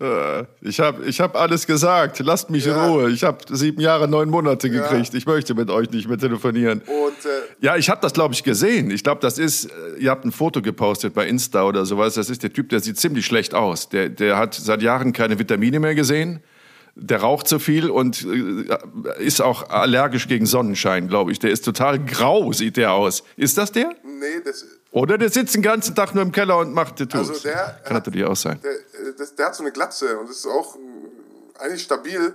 Äh, Ich habe ich hab alles gesagt. Lasst mich Ja. in Ruhe. Ich habe sieben Jahre, neun Monate gekriegt. Ich möchte mit euch nicht mehr telefonieren. Und äh, Ja, ich habe das, glaube ich, gesehen. Ich glaube, das ist, äh, ihr habt ein Foto gepostet bei Insta oder sowas. Das ist der Typ, der sieht ziemlich schlecht aus. Der, der hat seit Jahren keine Vitamine mehr gesehen. Der raucht zu viel und äh, ist auch allergisch gegen Sonnenschein, glaube ich. Der ist total grau, sieht der aus. Ist das der? nee, das, Oder der sitzt den ganzen Tag nur im Keller und macht Tattoos? Also der Kann natürlich auch sein. der, äh, das, der hat so eine Glatze und ist auch äh, eigentlich stabil.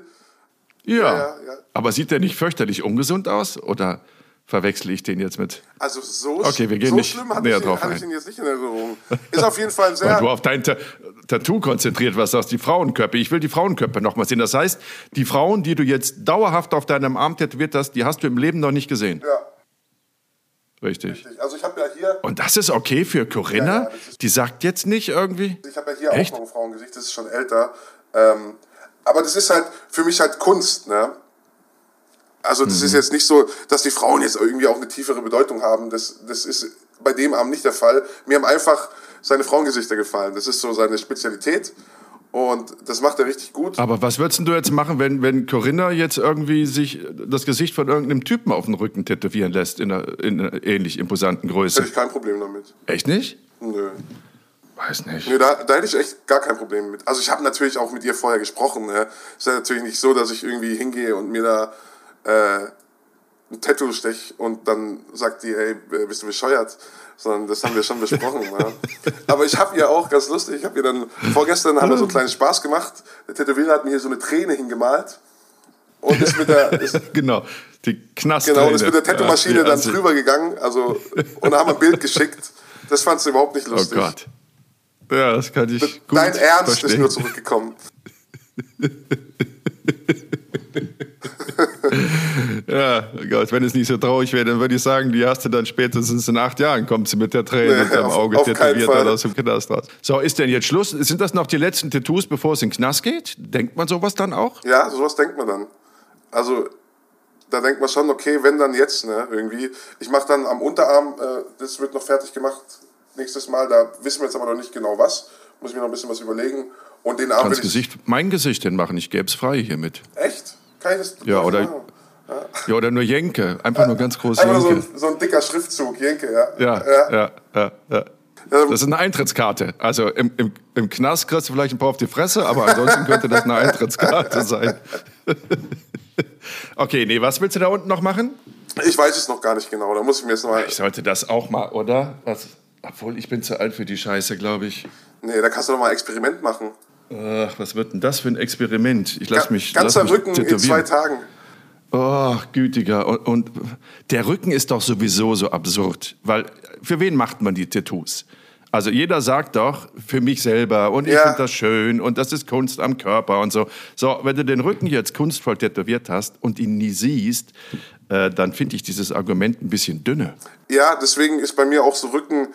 Ja. ja, ja. Aber sieht der nicht fürchterlich ungesund aus? Oder verwechsel ich den jetzt mit? Also so, Okay, wir gehen so nicht schlimm hatte näher ich, ihn- drauf hatte ich ihn jetzt nicht in Erinnerung. Ist auf jeden Fall ein [laughs] Weil sehr... du auf dein Ta Tattoo konzentriert warst, sagst die Frauenkörper. Ich will die Frauenkörper noch mal sehen. Das heißt, die Frauen, die du jetzt dauerhaft auf deinem Arm tätowiert hast, die hast du im Leben noch nicht gesehen. Ja, Richtig. also ich habe ja hier, Und das ist okay für Corinna? Ja, ja, die sagt jetzt nicht irgendwie? ich habe ja hier Echt? auch noch ein Frauengesicht, das ist schon älter. Ähm, aber das ist halt für mich halt Kunst, ne? Also das Mhm. ist jetzt nicht so, dass die Frauen jetzt irgendwie auch eine tiefere Bedeutung haben. Das, das ist bei dem Arm nicht der Fall. Mir haben einfach seine Frauengesichter gefallen. Das ist so seine Spezialität und das macht er richtig gut. Aber was würdest du jetzt machen, wenn, wenn Corinna jetzt irgendwie sich das Gesicht von irgendeinem Typen auf den Rücken tätowieren lässt in einer, in einer ähnlich imposanten Größe? Hätte ich kein Problem damit. Echt nicht? Nö. Weiß nicht. Nö, da, da hätte ich echt gar kein Problem mit. Also ich habe natürlich auch mit ihr vorher gesprochen. Ne? Es ist ja natürlich nicht so, dass ich irgendwie hingehe und mir da äh, ein Tattoo stech und dann sagt die, hey, äh, bist du bescheuert? Sondern das haben wir schon besprochen. ne? Aber ich habe ihr auch, ganz lustig, ich habe ihr dann, vorgestern haben wir so einen kleinen Spaß gemacht. Der Tätowierer hat mir hier so eine Träne hingemalt und ist mit der, ist, [laughs] Genau, die Knast. genau, und ist mit der Tattoo-Maschine dann drüber. drüber gegangen. Also, und da haben wir ein Bild geschickt. Das fand sie überhaupt nicht Oh lustig. Gott. Ja, das kann ich gut Dein Ernst ist verstehen. nur zurückgekommen. [laughs] Ja, Gott, wenn es nicht so traurig wäre, dann würde ich sagen, die hast du dann spätestens in acht Jahren, kommt sie mit der Träne Nee, auf- Auge tätowiert dann aus dem Knast raus. So, ist denn jetzt Schluss? Sind das noch die letzten Tattoos, bevor es in den Knast geht? Denkt man sowas dann auch? Ja, sowas denkt man dann. Also, da denkt man schon, okay, wenn dann jetzt, ne, irgendwie. Ich mache dann am Unterarm, äh, das wird noch fertig gemacht nächstes Mal, da wissen wir jetzt aber noch nicht genau was. Muss ich mir noch ein bisschen was überlegen. Und den Arm Kannst will ich... Gesicht, mein Gesicht hinmachen, ich gäbe es frei hiermit. Echt? Kann ich das? Ja, oder- Keine Ahnung. Ja, oder nur Jenke, einfach nur ganz groß Einfach nur so, Jenke. ein- so ein dicker Schriftzug, Jenke, ja. Ja, ja. ja, ja, ja. Das ist eine Eintrittskarte. Also im, im, im Knast kriegst du vielleicht ein paar auf die Fresse, aber ansonsten könnte das eine Eintrittskarte sein. [laughs] okay, nee, was willst du da unten noch machen? Ich weiß es noch gar nicht genau, da muss ich mir jetzt noch mal... Ich sollte das auch mal, oder? Was? Obwohl, ich bin zu alt für die Scheiße, glaube ich. Nee, da kannst du noch mal ein Experiment machen. Ach, was wird denn das für ein Experiment? Ich lass mich. Ganzer lass mich Rücken in zwei Tagen. Oh, gütiger. Und, und der Rücken ist doch sowieso so absurd. Weil für wen macht man die Tattoos? Also jeder sagt doch, für mich selber und ich Ja. finde das schön und das ist Kunst am Körper und so. So, wenn du den Rücken jetzt kunstvoll tätowiert hast und ihn nie siehst, äh, dann finde ich dieses Argument ein bisschen dünne. Ja, deswegen ist bei mir auch so Rücken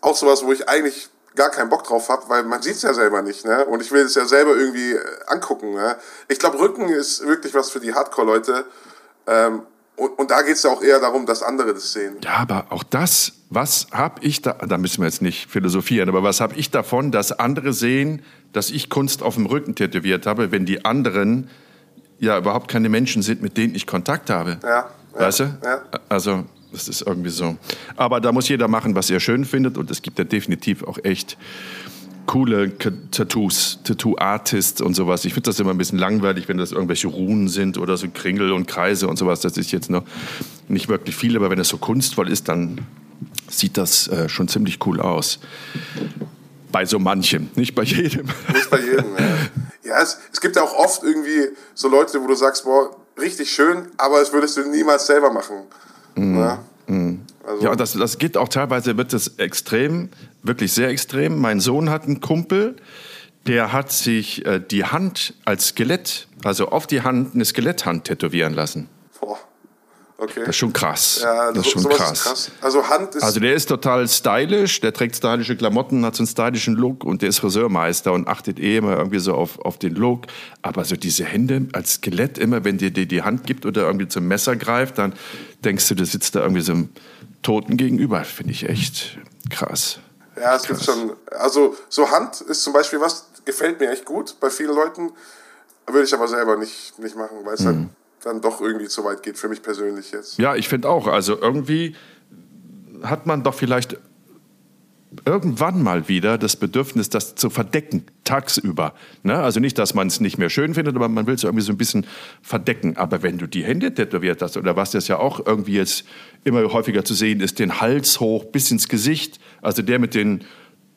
auch sowas, wo ich eigentlich gar keinen Bock drauf habe, weil man sieht es ja selber nicht, ne? Und ich will es ja selber irgendwie äh, angucken, ne? Ich glaube, Rücken ist wirklich was für die Hardcore-Leute. Ähm, und, und da geht es ja auch eher darum, dass andere das sehen. Ja, aber auch das, was habe ich da, da müssen wir jetzt nicht philosophieren, aber was habe ich davon, dass andere sehen, dass ich Kunst auf dem Rücken tätowiert habe, wenn die anderen ja überhaupt keine Menschen sind, mit denen ich Kontakt habe. Ja, ja, Weißt du? ja. Also, Das ist irgendwie so. Aber da muss jeder machen, was er schön findet. Und es gibt ja definitiv auch echt coole Tattoos, Tattoo-Artists und sowas. Ich finde das immer ein bisschen langweilig, wenn das irgendwelche Runen sind oder so Kringel und Kreise und sowas. Das ist jetzt noch nicht wirklich viel, aber wenn es so kunstvoll ist, dann sieht das äh, schon ziemlich cool aus. Bei so manchem, nicht bei jedem. Nicht bei jedem, ja. ja es, es gibt ja auch oft irgendwie so Leute, wo du sagst, boah, richtig schön, aber das würdest du niemals selber machen. Mhm. Ja? Mhm. Also. Ja, das, das geht auch teilweise, wird das extrem, wirklich sehr extrem. Mein Sohn hat einen Kumpel, der hat sich äh, die Hand als Skelett, also auf die Hand eine Skeletthand tätowieren lassen. Boah. Okay. Das ist schon krass. Ja, das ist schon krass. Ist krass. Also Hand ist. Also der ist total stylisch, der trägt stylische Klamotten, hat so einen stylischen Look und der ist Friseurmeister und achtet eh immer irgendwie so auf, auf den Look. Aber so diese Hände als Skelett immer, wenn dir die, die Hand gibt oder irgendwie zum Messer greift, dann denkst du, du sitzt da irgendwie so einem Toten gegenüber. Finde ich echt krass. Ja, es krass. gibt schon. Also so Hand ist zum Beispiel was, gefällt mir echt gut bei vielen Leuten. Würde ich aber selber nicht, nicht machen, weil es mhm. halt dann doch irgendwie zu weit geht, für mich persönlich jetzt. Ja, ich finde auch. Also irgendwie hat man doch vielleicht irgendwann mal wieder das Bedürfnis, das zu verdecken, tagsüber. Ne? Also nicht, dass man es nicht mehr schön findet, aber man will es irgendwie so ein bisschen verdecken. Aber wenn du die Hände tätowiert hast, oder was das ja auch irgendwie jetzt immer häufiger zu sehen ist, den Hals hoch bis ins Gesicht, also der mit den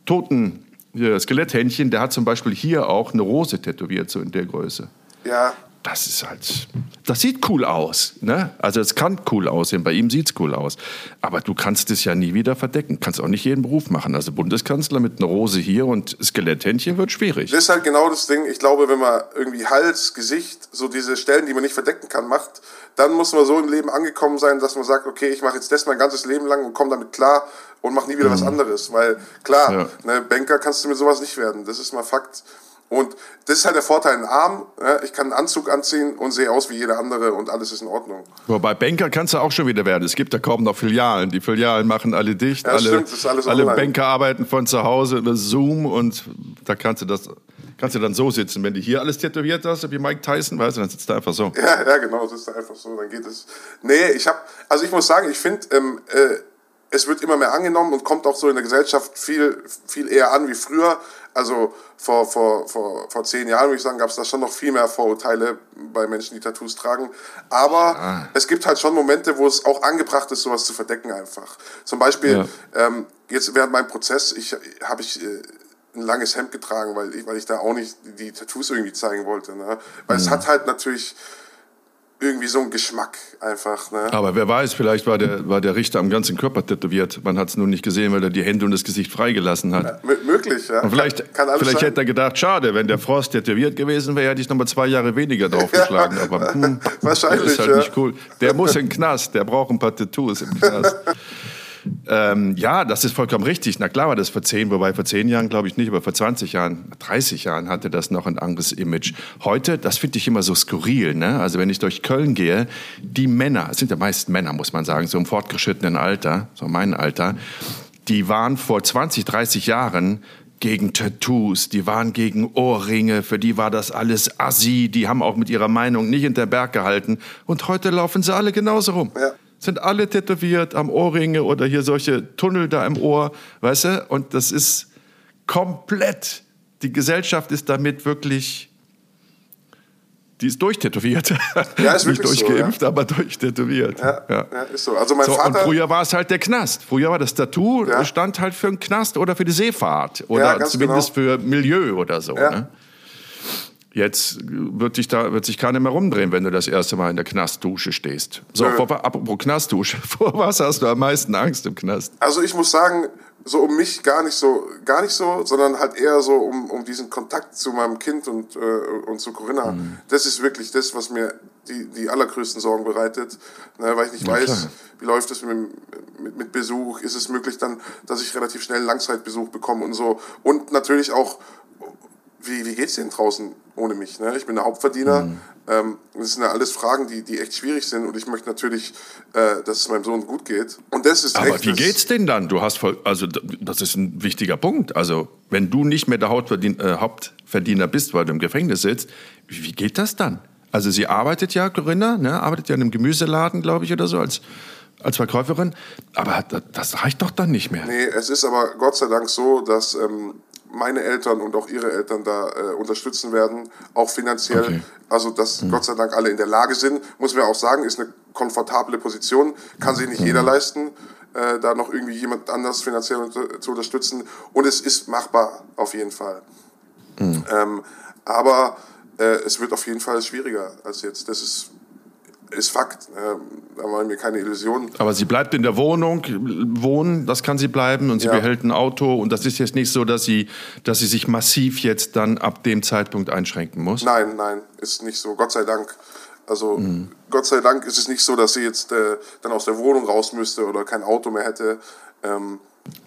toten Skeletthändchen, der hat zum Beispiel hier auch eine Rose tätowiert, so in der Größe. Ja, das ist halt, das sieht cool aus. Ne? Also es kann cool aussehen, bei ihm sieht es cool aus. Aber du kannst es ja nie wieder verdecken. Kannst auch nicht jeden Beruf machen. Also Bundeskanzler mit einer Rose hier und Skeletthändchen wird schwierig. Das ist halt genau das Ding. Ich glaube, wenn man irgendwie Hals, Gesicht, so diese Stellen, die man nicht verdecken kann, macht, dann muss man so im Leben angekommen sein, dass man sagt, okay, ich mache jetzt das mein ganzes Leben lang und komme damit klar und mache nie wieder mhm. was anderes. Weil klar, ja. ne, Banker kannst du mit sowas nicht werden. Das ist mal Fakt. Und das ist halt der Vorteil in Arm. Ich kann einen Anzug anziehen und sehe aus wie jeder andere und alles ist in Ordnung. Wobei Banker kannst du auch schon wieder werden. Es gibt ja kaum noch Filialen. Die Filialen machen alle dicht. Ja, alle, stimmt, das ist alles alle Banker arbeiten von zu Hause über Zoom und da kannst du das kannst du dann so sitzen. Wenn du hier alles tätowiert hast, wie Mike Tyson, weißt du, dann sitzt du einfach so. Ja, ja, genau, das ist einfach so. Dann geht es. Nee, ich habe, also ich muss sagen, ich finde, ähm, äh, es wird immer mehr angenommen und kommt auch so in der Gesellschaft viel, viel eher an wie früher. Also vor, vor, vor, vor zehn Jahren, würde ich sagen, gab es da schon noch viel mehr Vorurteile bei Menschen, die Tattoos tragen. Aber ja. es gibt halt schon Momente, wo es auch angebracht ist, sowas zu verdecken einfach. Zum Beispiel, ja. ähm, jetzt während meinem Prozess, ich habe ich äh, ein langes Hemd getragen, weil ich, weil ich da auch nicht die Tattoos irgendwie zeigen wollte. Ne? Weil mhm. es hat halt natürlich irgendwie so ein Geschmack einfach. Ne? Aber wer weiß, vielleicht war der, war der Richter am ganzen Körper tätowiert. Man hat es nur nicht gesehen, weil er die Hände und das Gesicht freigelassen hat. Ja, möglich, ja. Und vielleicht kann, kann vielleicht hätte er gedacht, schade, wenn der Frost tätowiert gewesen wäre, hätte ich noch mal zwei Jahre weniger draufgeschlagen. ja, Aber hm, [laughs] wahrscheinlich, das ist halt ja. nicht cool. Der muss in den Knast, der braucht ein paar Tattoos im Knast. Ähm, ja, das ist vollkommen richtig. Na klar war das vor zehn, wobei vor zehn Jahren glaube ich nicht, aber vor 20 Jahren, 30 Jahren hatte das noch ein anderes Image. Heute, das finde ich immer so skurril. Ne? Also wenn ich durch Köln gehe, die Männer, es sind ja meist Männer, muss man sagen, so im fortgeschrittenen Alter, so mein Alter, die waren vor 20, 30 Jahren gegen Tattoos, die waren gegen Ohrringe, für die war das alles assi, die haben auch mit ihrer Meinung nicht hinter Berg gehalten und heute laufen sie alle genauso rum. Ja sind alle tätowiert am Ohrringe oder hier solche Tunnel da im Ohr, weißt du? Und das ist komplett, die Gesellschaft ist damit wirklich, die ist durchtätowiert. Ja, ist [laughs] Nicht durchgeimpft, so, ja. aber durchtätowiert. Ja, ja. ja, ist so. Also mein so, Vater... Und früher war es halt der Knast. Früher war das Tattoo, stand halt für einen Knast oder für die Seefahrt oder zumindest genau. für Milieu oder so. Ne? Jetzt wird sich, da, wird sich keiner mehr rumdrehen, wenn du das erste Mal in der Knastdusche stehst. So, vor, apropos Knastdusche, [laughs] vor was hast du am meisten Angst im Knast? Also ich muss sagen, so um mich gar nicht so, gar nicht so, sondern halt eher so um, um diesen Kontakt zu meinem Kind und, äh, und zu Corinna. Mhm. Das ist wirklich das, was mir die, die allergrößten Sorgen bereitet, ne, weil ich nicht ja, weiß, klar. wie läuft es mit, mit, mit Besuch, ist es möglich dann, dass ich relativ schnell Langzeitbesuch bekomme und so. Und natürlich auch, wie, wie geht es denen draußen ohne mich? Ne? Ich bin der Hauptverdiener. Mhm. Ähm, das sind ja alles Fragen, die, die echt schwierig sind und ich möchte natürlich, äh, dass es meinem Sohn gut geht. Und das ist Aber wie geht's denn dann? Du hast voll, also das ist ein wichtiger Punkt. Also wenn du nicht mehr der Hauptverdiener, äh, Hauptverdiener bist, weil du im Gefängnis sitzt, wie, wie geht das dann? Also sie arbeitet ja, Corinna, ne, arbeitet ja in einem Gemüseladen, glaube ich, oder so, als als Verkäuferin, aber das reicht doch dann nicht mehr. Nee, es ist aber Gott sei Dank so, dass ähm, meine Eltern und auch ihre Eltern da äh, unterstützen werden, auch finanziell. Okay. Also, dass mhm. Gott sei Dank alle in der Lage sind, muss man auch sagen, ist eine komfortable Position, kann sich nicht mhm. jeder leisten, äh, da noch irgendwie jemand anders finanziell unter, zu unterstützen. Und es ist machbar, auf jeden Fall. Mhm. Ähm, aber äh, es wird auf jeden Fall schwieriger als jetzt. Das ist ist Fakt. Da waren mir keine Illusionen. Aber sie bleibt in der Wohnung, wohnen, das kann sie bleiben und sie ja. behält ein Auto und das ist jetzt nicht so, dass sie, dass sie sich massiv jetzt dann ab dem Zeitpunkt einschränken muss? Nein, nein, ist nicht so. Gott sei Dank. Also mhm. Gott sei Dank ist es nicht so, dass sie jetzt äh, dann aus der Wohnung raus müsste oder kein Auto mehr hätte. Ähm,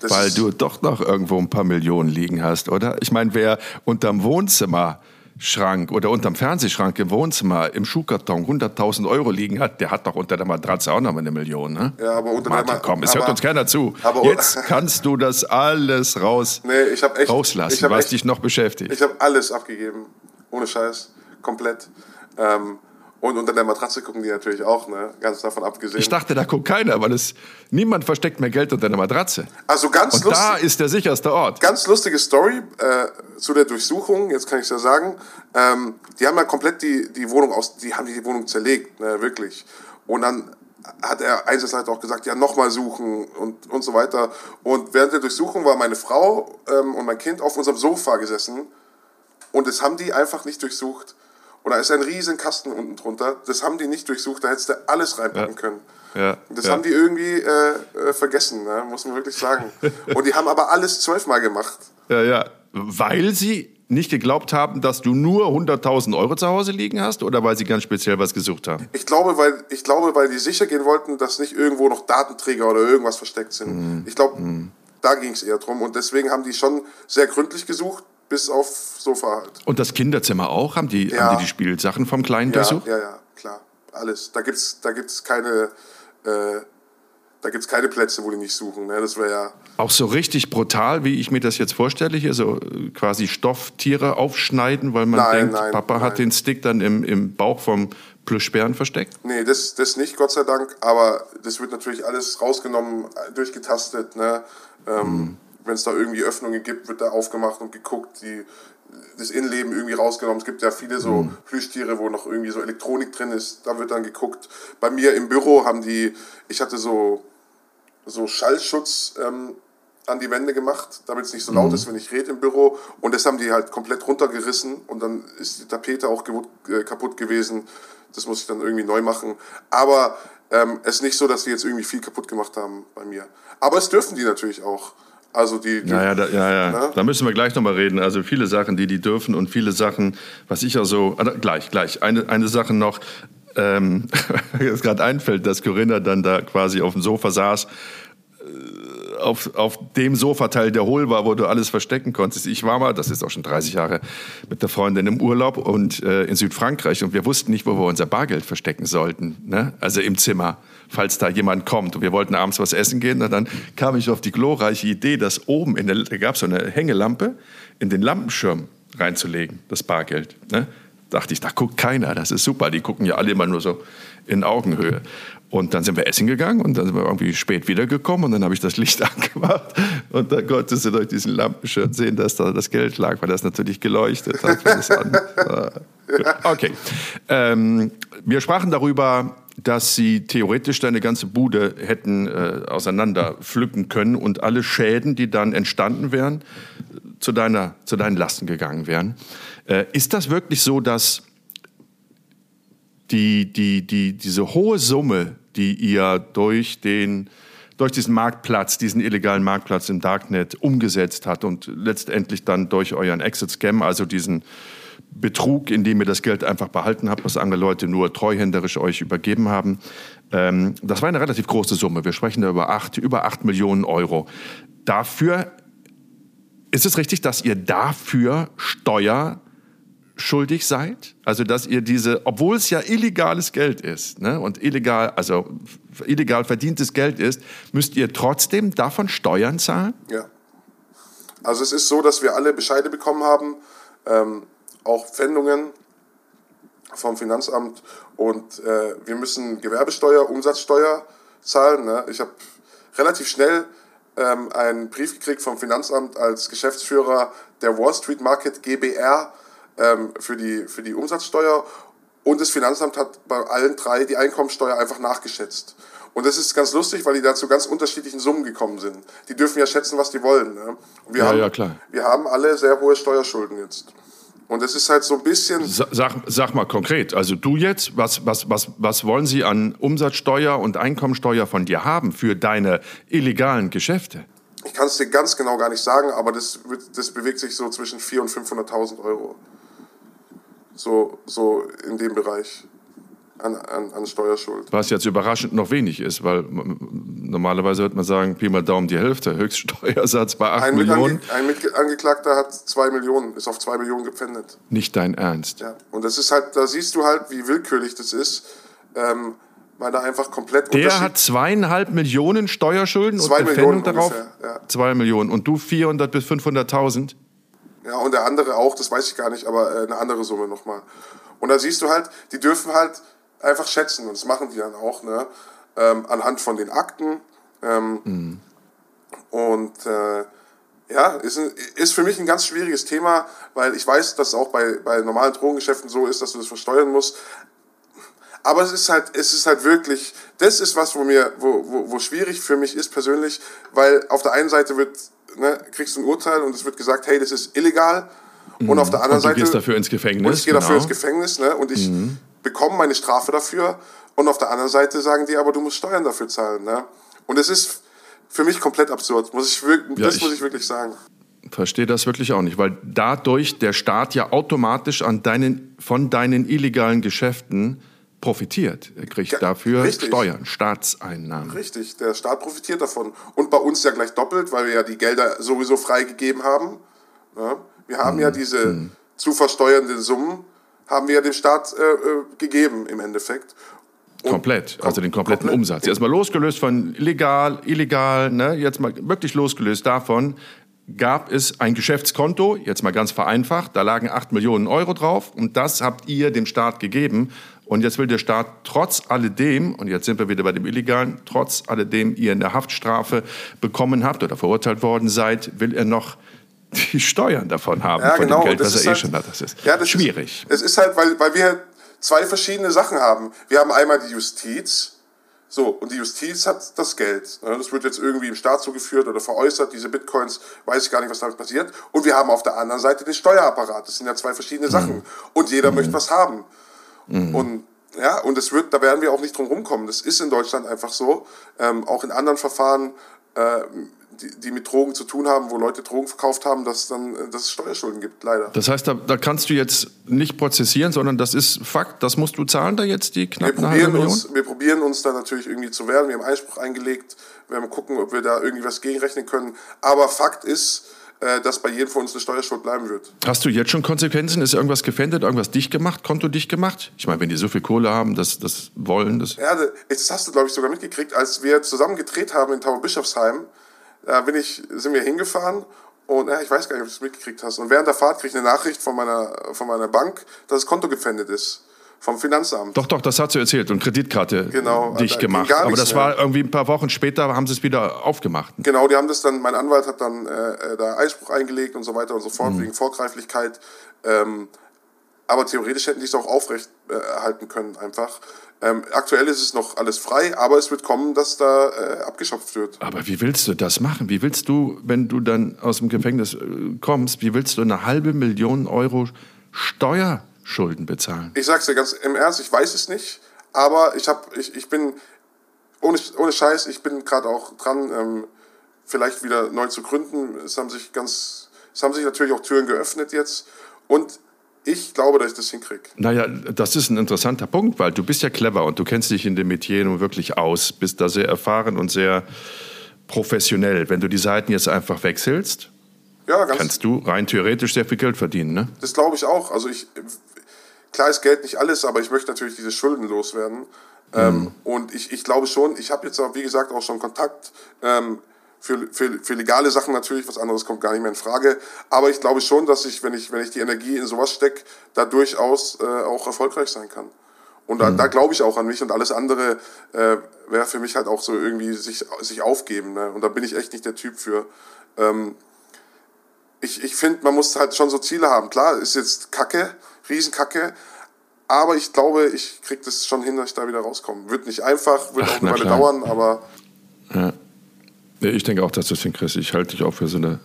Weil du doch noch irgendwo ein paar Millionen liegen hast, oder? Ich meine, wer unterm Wohnzimmer Schrank oder unterm Fernsehschrank im Wohnzimmer im Schuhkarton 100.000 Euro liegen hat, der hat doch unter der Matratze auch noch mal eine Million. Ne? Ja, aber unter Martin, der Matratze. Komm, es hört uns keiner zu. Jetzt kannst du das alles raus, nee, ich echt, rauslassen, ich was echt, dich noch beschäftigt. Ich habe alles abgegeben. Ohne Scheiß. Komplett. Ähm, und unter der Matratze gucken die natürlich auch, ne? ganz davon abgesehen. Ich dachte, da guckt keiner, weil es niemand versteckt mehr Geld unter der Matratze. Also ganz Und lustig, da ist der sicherste Ort. Ganz lustige Story äh, zu der Durchsuchung, jetzt kann ich es ja sagen. Ähm, die haben ja komplett die, die Wohnung aus, die haben die Wohnung zerlegt, ne? wirklich. Und dann hat der Einsatzleiter auch gesagt, ja, nochmal suchen und, und so weiter. Und während der Durchsuchung war meine Frau ähm, und mein Kind auf unserem Sofa gesessen und das haben die einfach nicht durchsucht. Und da ist ein riesen Kasten unten drunter. Das haben die nicht durchsucht, da hättest du alles reinpacken ja. können. Ja, das ja. haben die irgendwie äh, äh, vergessen, ne? muss man wirklich sagen. [laughs] Und die haben aber alles zwölfmal gemacht. Ja, ja. Weil sie nicht geglaubt haben, dass du nur 100.000 Euro zu Hause liegen hast oder weil sie ganz speziell was gesucht haben? Ich glaube, weil, ich glaube, weil die sicher gehen wollten, dass nicht irgendwo noch Datenträger oder irgendwas versteckt sind. Mhm. Ich glaube, mhm. da ging es eher drum. Und deswegen haben die schon sehr gründlich gesucht bis auf Sofa halt. Und das Kinderzimmer auch? Haben die, ja. haben die, die Spielsachen vom Kleinen ja, durchsucht? Ja, ja, klar. Alles. Da gibt's, da gibt's keine, äh, da gibt's keine Plätze, wo die nicht suchen. Ne? Das wäre ja. Auch so richtig brutal, wie ich mir das jetzt vorstelle, hier so äh, quasi Stofftiere aufschneiden, weil man nein, denkt, nein, Papa nein. hat den Stick dann im, im Bauch vom Plüschbären versteckt? Nee, das, das nicht, Gott sei Dank. Aber das wird natürlich alles rausgenommen, durchgetastet. Ne? Ähm, hm wenn es da irgendwie Öffnungen gibt, wird da aufgemacht und geguckt, die, das Innenleben irgendwie rausgenommen. Es gibt ja viele so mhm. Plüschtiere, wo noch irgendwie so Elektronik drin ist, da wird dann geguckt. Bei mir im Büro haben die, ich hatte so, so Schallschutz ähm, an die Wände gemacht, damit es nicht so laut mhm. ist, wenn ich rede im Büro. Und das haben die halt komplett runtergerissen und dann ist die Tapete auch äh, kaputt gewesen. Das muss ich dann irgendwie neu machen. Aber ähm, es ist nicht so, dass die jetzt irgendwie viel kaputt gemacht haben bei mir. Aber es dürfen die natürlich auch. Also die, die ja, da, ja, ja. Ne? da müssen wir gleich nochmal reden. Also viele Sachen, die die dürfen und viele Sachen, was ich also, also gleich, gleich. Eine, eine Sache noch, ähm, [laughs] jetzt gerade einfällt, dass Corinna dann da quasi auf dem Sofa saß auf, auf dem Sofateil, der hohl war, wo du alles verstecken konntest. Ich war mal, das ist auch schon 30 Jahre, mit der Freundin im Urlaub und äh, in Südfrankreich und wir wussten nicht, wo wir unser Bargeld verstecken sollten. Ne? Also im Zimmer, falls da jemand kommt. Und wir wollten abends was essen gehen. Und dann kam ich auf die glorreiche Idee, dass oben, in der, da gab es so eine Hängelampe, in den Lampenschirm reinzulegen, das Bargeld. Ne? Dachte ich, da guckt keiner, das ist super. Die gucken ja alle immer nur so in Augenhöhe. Und dann sind wir essen gegangen und dann sind wir irgendwie spät wiedergekommen und dann habe ich das Licht [laughs] angemacht und dann konntest du durch diesen Lampenschirm sehen, dass da das Geld lag, weil das natürlich geleuchtet hat. okay. Ähm, wir sprachen darüber, dass sie theoretisch deine ganze Bude hätten äh, auseinander pflücken können und alle Schäden, die dann entstanden wären, zu, deiner, zu deinen Lasten gegangen wären. Äh, ist das wirklich so, dass die, die, die, diese hohe Summe, die ihr durch den durch diesen Marktplatz, diesen illegalen Marktplatz im Darknet umgesetzt hat und letztendlich dann durch euren Exit-Scam, also diesen Betrug, in dem ihr das Geld einfach behalten habt, was andere Leute nur treuhänderisch euch übergeben haben. Ähm, das war eine relativ große Summe. Wir sprechen da über acht, über acht Millionen Euro. Dafür ist es richtig, dass ihr dafür Steuer schuldig seid? Also, dass ihr diese, obwohl es ja illegales Geld ist ne, und illegal, also illegal verdientes Geld ist, müsst ihr trotzdem davon Steuern zahlen? Ja. Also, es ist so, dass wir alle Bescheide bekommen haben, ähm, auch Pfändungen vom Finanzamt und äh, wir müssen Gewerbesteuer, Umsatzsteuer zahlen. Ne? Ich habe relativ schnell ähm, einen Brief gekriegt vom Finanzamt als Geschäftsführer der Wall Street Market GBR ähm, für, die, für die Umsatzsteuer. Und das Finanzamt hat bei allen drei die Einkommensteuer einfach nachgeschätzt. Und das ist ganz lustig, weil die da zu ganz unterschiedlichen Summen gekommen sind. Die dürfen ja schätzen, was die wollen. Ne? Und wir Ja, haben, ja, klar. Wir haben alle sehr hohe Steuerschulden jetzt. Und es ist halt so ein bisschen. Sa- Sag, sag mal konkret, also du jetzt, was, was, was, was wollen sie an Umsatzsteuer und Einkommensteuer von dir haben für deine illegalen Geschäfte? Ich kann es dir ganz genau gar nicht sagen, aber das, das bewegt sich so zwischen 400.000 und 500.000 Euro. So, so in dem Bereich an, an, an Steuerschuld. Was jetzt überraschend noch wenig ist, weil normalerweise würde man sagen, Pi mal Daumen die Hälfte, Höchststeuersatz [laughs] bei 8 Ein, Millionen. Mitange ein Mitangeklagter hat 2 Millionen, ist auf 2 Millionen gepfändet. Nicht dein Ernst. Ja. Und das ist halt, da siehst du halt, wie willkürlich das ist, ähm, weil da einfach komplett Der hat zweieinhalb Millionen Steuerschulden Zwei und Millionen darauf? ungefähr, ja. Zwei Millionen. Und du 400 bis 500.000? Ja, und der andere auch, das weiß ich gar nicht, aber äh, eine andere Summe nochmal. Und da siehst du halt, die dürfen halt einfach schätzen und das machen die dann auch, ne? Ähm, anhand von den Akten. Ähm, Und äh, ja, ist, ist für mich ein ganz schwieriges Thema, weil ich weiß, dass es auch bei, bei normalen Drogengeschäften so ist, dass du das versteuern musst. Aber es ist halt, es ist halt wirklich, das ist was, wo mir, wo, wo, wo schwierig für mich ist persönlich, weil auf der einen Seite wird, ne, kriegst du ein Urteil und es wird gesagt, hey, das ist illegal. Und auf der anderen Und du Seite. gehst dafür ins Gefängnis, Und ich gehe dafür genau. Mhm. ins Gefängnis, ne? Und ich bekomme meine Strafe dafür. Und auf der anderen Seite sagen die, aber du musst Steuern dafür zahlen, ne? Und es ist für mich komplett absurd, muss ich wirklich, Ja, das ich- muss ich wirklich sagen. Verstehe das wirklich auch nicht, weil dadurch der Staat ja automatisch an deinen, von deinen illegalen Geschäften profitiert. Er kriegt Ja, dafür richtig. Steuern, Staatseinnahmen. Richtig, der Staat profitiert davon. Und bei uns ja gleich doppelt, weil wir ja die Gelder sowieso freigegeben haben. Ja, wir haben Mhm. ja diese zu versteuernden Summen, haben wir ja dem Staat äh, äh, gegeben im Endeffekt. Und Komplett, also den kompletten komplett. Umsatz. Jetzt mal losgelöst von legal, illegal, ne? jetzt mal wirklich losgelöst davon, gab es ein Geschäftskonto, jetzt mal ganz vereinfacht, da lagen 8 Millionen Euro drauf und das habt ihr dem Staat gegeben. Und jetzt will der Staat trotz alledem, und jetzt sind wir wieder bei dem Illegalen, trotz alledem ihr eine Haftstrafe bekommen habt oder verurteilt worden seid, will er noch die Steuern davon haben, Ja, von genau. dem Geld, das was er eh halt- schon hat. Das ist Ja, das schwierig. Ist, es ist halt, weil, weil wir zwei verschiedene Sachen haben. Wir haben einmal die Justiz. So, und die Justiz hat das Geld. Ne, Das wird jetzt irgendwie im Staat zugeführt oder veräußert, diese Bitcoins, weiß ich gar nicht, was damit passiert. Und wir haben auf der anderen Seite den Steuerapparat. Das sind ja zwei verschiedene Mhm. Sachen. Und jeder möchte was haben. Und ja, und es wird, da werden wir auch nicht drum rumkommen. Das ist in Deutschland einfach so. Ähm, auch in anderen Verfahren, äh, die, die mit Drogen zu tun haben, wo Leute Drogen verkauft haben, dass, dann, dass es Steuerschulden gibt, leider. Das heißt, da, da kannst du jetzt nicht prozessieren, sondern das ist Fakt, das musst du zahlen, da jetzt die knapp Wir probieren, uns, wir probieren uns da natürlich irgendwie zu wehren. Wir haben Einspruch eingelegt. Wir werden gucken, ob wir da irgendwie was gegenrechnen können. Aber Fakt ist, dass bei jedem von uns eine Steuerschuld bleiben wird. Hast du jetzt schon Konsequenzen? Ist irgendwas gefändet, irgendwas dicht gemacht, Konto dicht gemacht? Ich meine, wenn die so viel Kohle haben, das, das wollen, das... Ja, das hast du, glaube ich, sogar mitgekriegt, als wir zusammen gedreht haben in Tauberbischofsheim. Da bin ich, sind wir hingefahren und ja, ich weiß gar nicht, ob du es mitgekriegt hast. Und während der Fahrt kriege ich eine Nachricht von meiner, von meiner Bank, dass das Konto gepfändet ist. Vom Finanzamt. Doch, doch, das hast du erzählt und Kreditkarte Genau, dicht da ging gemacht. Aber das mehr. war irgendwie ein paar Wochen später, haben sie es wieder aufgemacht. Genau, die haben das dann, mein Anwalt hat dann äh, äh, da Einspruch eingelegt und so weiter und so fort, wegen Vorgreiflichkeit. Ähm, aber theoretisch hätten die es auch aufrecht äh, erhalten können, einfach. Ähm, aktuell ist es noch alles frei, aber es wird kommen, dass da äh, abgeschöpft wird. Aber wie willst du das machen? Wie willst du, wenn du dann aus dem Gefängnis äh, kommst, wie willst du eine halbe Million Euro Steuerschulden bezahlen? Ich sag's dir ganz im Ernst, ich weiß es nicht, aber ich hab, ich, ich bin, ohne, ohne Scheiß, ich bin gerade auch dran, ähm, vielleicht wieder neu zu gründen. Es haben sich ganz, es haben sich natürlich auch Türen geöffnet jetzt und ich glaube, dass ich das hinkriege. Naja, das ist ein interessanter Punkt, weil du bist ja clever und du kennst dich in dem Metier nun wirklich aus, bist da sehr erfahren und sehr professionell. Wenn du die Seiten jetzt einfach wechselst, Ja, kannst du rein theoretisch sehr viel Geld verdienen, ne? Das glaube ich auch. Also ich, klar ist Geld nicht alles, aber ich möchte natürlich diese Schulden loswerden. Ähm, und ich, ich glaube schon, ich habe jetzt auch, wie gesagt, auch schon Kontakt ähm, für, für, für legale Sachen natürlich, was anderes kommt gar nicht mehr in Frage. Aber ich glaube schon, dass ich, wenn ich, wenn ich die Energie in sowas stecke, da durchaus äh, auch erfolgreich sein kann. Und da, mhm. da glaube ich auch an mich und alles andere äh, wäre für mich halt auch so irgendwie sich, sich aufgeben. Ne? Und da bin ich echt nicht der Typ für. Ähm, ich ich finde, man muss halt schon so Ziele haben. Klar, ist jetzt Kacke, Riesenkacke, aber ich glaube, ich kriege das schon hin, dass ich da wieder rauskomme. Wird nicht einfach, wird Ach, auch eine Weile dauern, aber. Ja. Ich denke auch, dass du es hinkriegst. Ich halte dich auch für so eine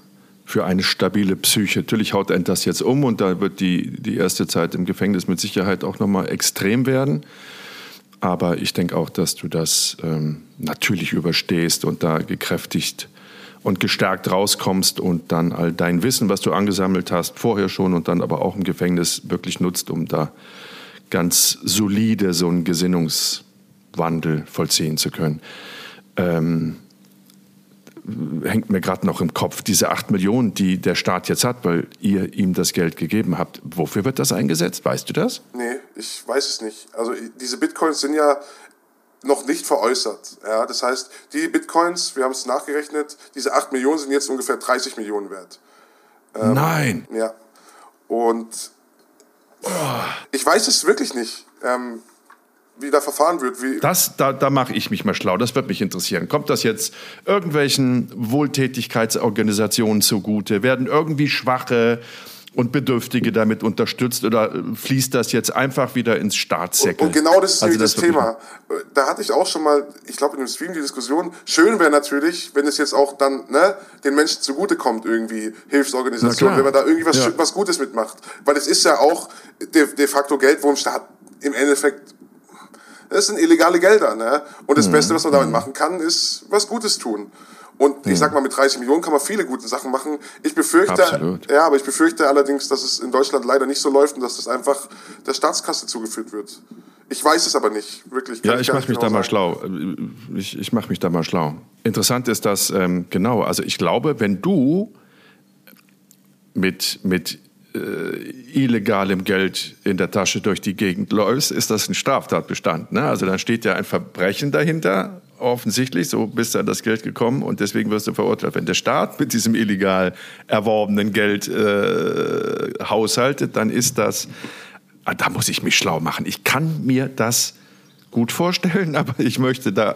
für eine stabile Psyche. Natürlich haut ein das jetzt um und da wird die, die erste Zeit im Gefängnis mit Sicherheit auch nochmal extrem werden. Aber ich denke auch, dass du das ähm, natürlich überstehst und da gekräftigt und gestärkt rauskommst und dann all dein Wissen, was du angesammelt hast, vorher schon und dann aber auch im Gefängnis wirklich nutzt, um da ganz solide so einen Gesinnungswandel vollziehen zu können. Ähm, hängt mir gerade noch im Kopf, diese 8 Millionen, die der Staat jetzt hat, weil ihr ihm das Geld gegeben habt. Wofür wird das eingesetzt? Weißt du das? Nee, ich weiß es nicht. Also diese Bitcoins sind ja noch nicht veräußert. Ja, das heißt, die Bitcoins, wir haben es nachgerechnet, diese 8 Millionen sind jetzt ungefähr 30 Millionen wert. Ähm, Nein. Ja. Und oh. ich weiß es wirklich nicht. Ähm, wie da verfahren wird. Wie das, da, da mache ich mich mal schlau. Das wird mich interessieren. Kommt das jetzt irgendwelchen Wohltätigkeitsorganisationen zugute? Werden irgendwie schwache und Bedürftige damit unterstützt oder fließt das jetzt einfach wieder ins Staatssäckel? Und, und genau das ist also das, das Thema. Da hatte ich auch schon mal, ich glaube in dem Stream die Diskussion, schön wäre natürlich, wenn es jetzt auch dann ne, den Menschen zugutekommt irgendwie, Hilfsorganisationen, wenn man da irgendwie was, ja. was Gutes mitmacht. Weil es ist ja auch de, de facto Geld, wo im Staat im Endeffekt das sind illegale Gelder. Ne? Und das mhm. Beste, was man damit mhm. machen kann, ist was Gutes tun. Und mhm. ich sag mal, mit 30 Millionen kann man viele gute Sachen machen. Ich befürchte, Absolut. ja, aber ich befürchte allerdings, dass es in Deutschland leider nicht so läuft und dass das einfach der Staatskasse zugeführt wird. Ich weiß es aber nicht, wirklich. Ja, ich, ich mache mich genau da mal schlau. Ich, ich mache mich da mal schlau. Interessant ist das, ähm, genau, also ich glaube, wenn du mit, mit äh, illegalem Geld in der Tasche durch die Gegend läufst, ist das ein Straftatbestand. Ne? Also dann steht ja ein Verbrechen dahinter, offensichtlich, so bist du an das Geld gekommen und deswegen wirst du verurteilt. Wenn der Staat mit diesem illegal erworbenen Geld äh, haushaltet, dann ist das, ah, da muss ich mich schlau machen. Ich kann mir das gut vorstellen, [laughs] aber ich möchte da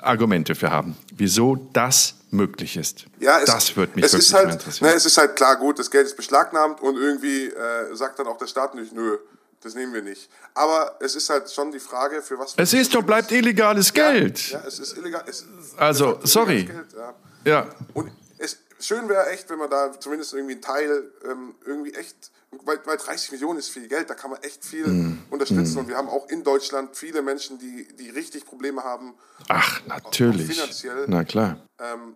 Argumente für haben, wieso das möglich ist. Ja, es, das wird mich es wirklich halt, interessieren. Ne, es ist halt klar, gut, das Geld ist beschlagnahmt und irgendwie äh, sagt dann auch der Staat nicht, nö, das nehmen wir nicht. Aber es ist halt schon die Frage, für was. Es ist doch, bleibt illegales Geld. Ja, ja es ist illegal. Es, also, sorry. Geld, ja. ja. Und es, schön wäre echt, wenn man da zumindest irgendwie einen Teil ähm, irgendwie echt weil, weil 30 Millionen ist viel Geld, da kann man echt viel mm. unterstützen. Mm. Und wir haben auch in Deutschland viele Menschen, die, die richtig Probleme haben. Ach, natürlich. Finanziell. Na klar. Ähm,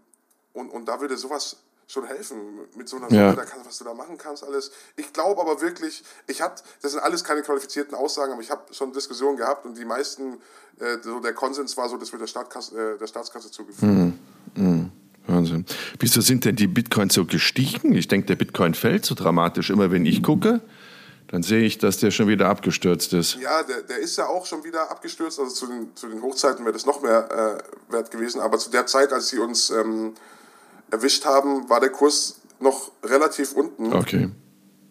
und, und da würde sowas schon helfen mit so einer ja. kannst, was du da machen kannst, alles. Ich glaube aber wirklich, ich habe, das sind alles keine qualifizierten Aussagen, aber ich habe schon Diskussionen gehabt und die meisten, äh, so der Konsens war so, das wird der, Staatskasse, äh, der Staatskasse zugeführt. Mm. Mm. Wahnsinn. Wieso sind denn die Bitcoins so gestiegen? Ich denke, der Bitcoin fällt so dramatisch. Immer wenn ich gucke, dann sehe ich, dass der schon wieder abgestürzt ist. Ja, der, der ist ja auch schon wieder abgestürzt. Also zu den, zu den Hochzeiten wäre das noch mehr äh, wert gewesen. Aber zu der Zeit, als sie uns ähm, erwischt haben, war der Kurs noch relativ unten. Okay.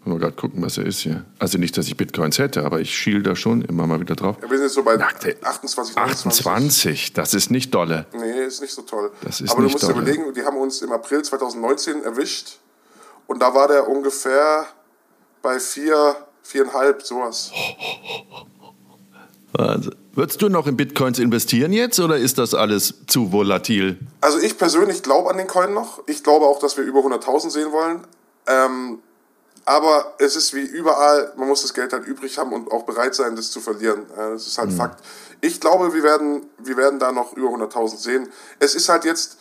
Mal gerade gucken, was er ist hier. Also nicht, dass ich Bitcoins hätte, aber ich schiel da schon immer mal wieder drauf. Ja, wir sind jetzt so bei 28, 28, das ist nicht dolle. Nee, ist nicht so toll. Das ist aber nicht du musst dolle. dir überlegen, die haben uns im April 2019 erwischt und da war der ungefähr bei 4, 4,5, sowas. Also, würdest du noch in Bitcoins investieren jetzt oder ist das alles zu volatil? Also ich persönlich glaube an den Coin noch. Ich glaube auch, dass wir über 100.000 sehen wollen. Ähm, aber es ist wie überall, man muss das Geld halt übrig haben und auch bereit sein, das zu verlieren. Das ist halt mhm. Fakt. Ich glaube, wir werden, wir werden da noch über 100.000 sehen. Es ist halt jetzt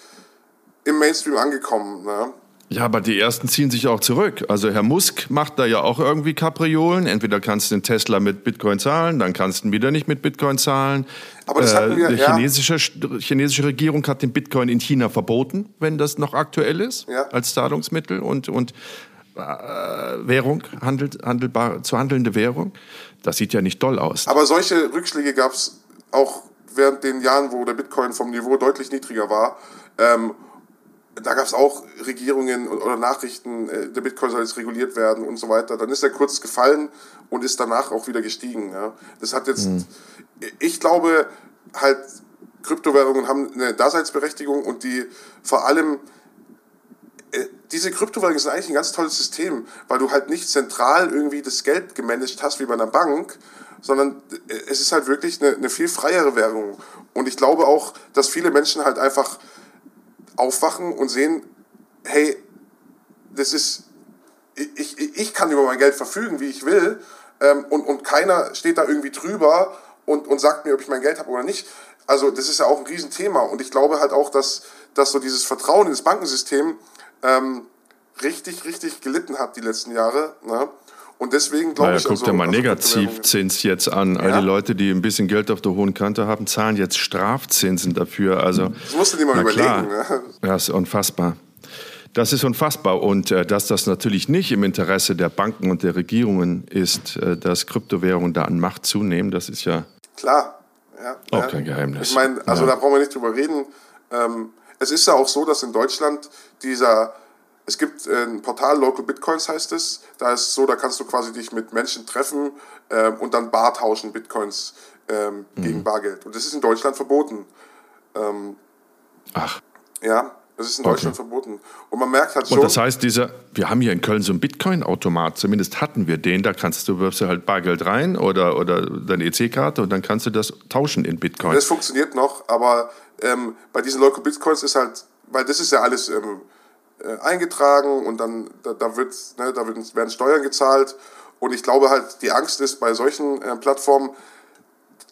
im Mainstream angekommen. Ne? Ja, aber die ersten ziehen sich auch zurück. Also Herr Musk macht da ja auch irgendwie Kapriolen. Entweder kannst du den Tesla mit Bitcoin zahlen, dann kannst du ihn wieder nicht mit Bitcoin zahlen. Aber das hatten wir, äh, die chinesische, ja. chinesische Regierung hat den Bitcoin in China verboten, wenn das noch aktuell ist, ja. als Zahlungsmittel. Und, und äh, Währung, handelt, handelbar, zu handelnde Währung. Das sieht ja nicht doll aus. Aber solche Rückschläge gab es auch während den Jahren, wo der Bitcoin vom Niveau deutlich niedriger war. Ähm, da gab es auch Regierungen oder Nachrichten, äh, der Bitcoin soll jetzt reguliert werden und so weiter. Dann ist er kurz gefallen und ist danach auch wieder gestiegen. Ja. Das hat jetzt, mhm. ich glaube halt, Kryptowährungen haben eine Daseinsberechtigung und die vor allem äh, diese Kryptowährungen sind eigentlich ein ganz tolles System, weil du halt nicht zentral irgendwie das Geld gemanagt hast wie bei einer Bank, sondern äh, es ist halt wirklich eine, eine viel freiere Währung. Und ich glaube auch, dass viele Menschen halt einfach aufwachen und sehen, hey, das ist, ich, ich, ich kann über mein Geld verfügen, wie ich will, ähm, und, und keiner steht da irgendwie drüber und, und sagt mir, ob ich mein Geld habe oder nicht. Also das ist ja auch ein Riesenthema. Und ich glaube halt auch, dass, dass so dieses Vertrauen ins Bankensystem ähm, richtig, richtig gelitten hat die letzten Jahre. Ne? Und deswegen glaube naja, ich... Guck also, dir mal also Negativzins jetzt an. Ja. All die Leute, die ein bisschen Geld auf der hohen Kante haben, zahlen jetzt Strafzinsen dafür. Also, das musst du dir mal überlegen. Ne? Ja, ist unfassbar. Das ist unfassbar. Und äh, dass das natürlich nicht im Interesse der Banken und der Regierungen ist, äh, dass Kryptowährungen da an Macht zunehmen, das ist ja... Klar. Ja, auch ja. kein Geheimnis. Ich meine, also ja. da brauchen wir nicht drüber reden. Ähm, es ist ja auch so, dass in Deutschland dieser es gibt äh, ein Portal, Local Bitcoins heißt es. Da ist es so, da kannst du quasi dich mit Menschen treffen ähm, und dann bar tauschen, Bitcoins ähm, mhm. gegen Bargeld. Und das ist in Deutschland verboten. Ähm, Ach. Ja, das ist in Deutschland okay. verboten. Und man merkt halt schon. Und das heißt, dieser, wir haben hier in Köln so einen Bitcoin-Automat, zumindest hatten wir den, da kannst du, wirfst du halt Bargeld rein oder, oder deine EC-Karte und dann kannst du das tauschen in Bitcoin. Das funktioniert noch, aber ähm, bei diesen Local Bitcoins ist halt, weil das ist ja alles ähm, äh, eingetragen und dann da, da, wird, ne, da werden Steuern gezahlt. Und ich glaube halt, die Angst ist bei solchen äh, Plattformen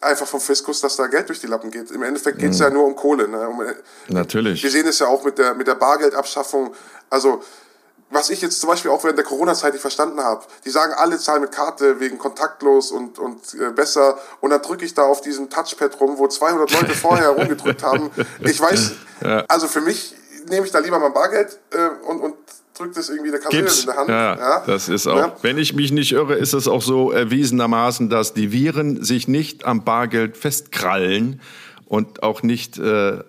einfach vom Fiskus, dass da Geld durch die Lappen geht. Im Endeffekt geht es mhm. ja nur um Kohle. Ne? Um, äh, Natürlich. Wir sehen es ja auch mit der, mit der Bargeldabschaffung. Also, was ich jetzt zum Beispiel auch während der Corona-Zeit nicht verstanden habe, die sagen, alle zahlen mit Karte wegen kontaktlos und, und äh, besser. Und dann drücke ich da auf diesem Touchpad rum, wo 200 Leute vorher rumgedrückt haben. [laughs] Ich weiß, ja. also für mich nehme ich da lieber mein Bargeld äh, und, und drückt es irgendwie der Kassiererin in der Hand. Ja, ja, das ist auch, ja. wenn ich mich nicht irre, ist es auch so erwiesenermaßen, dass die Viren sich nicht am Bargeld festkrallen und auch nicht äh,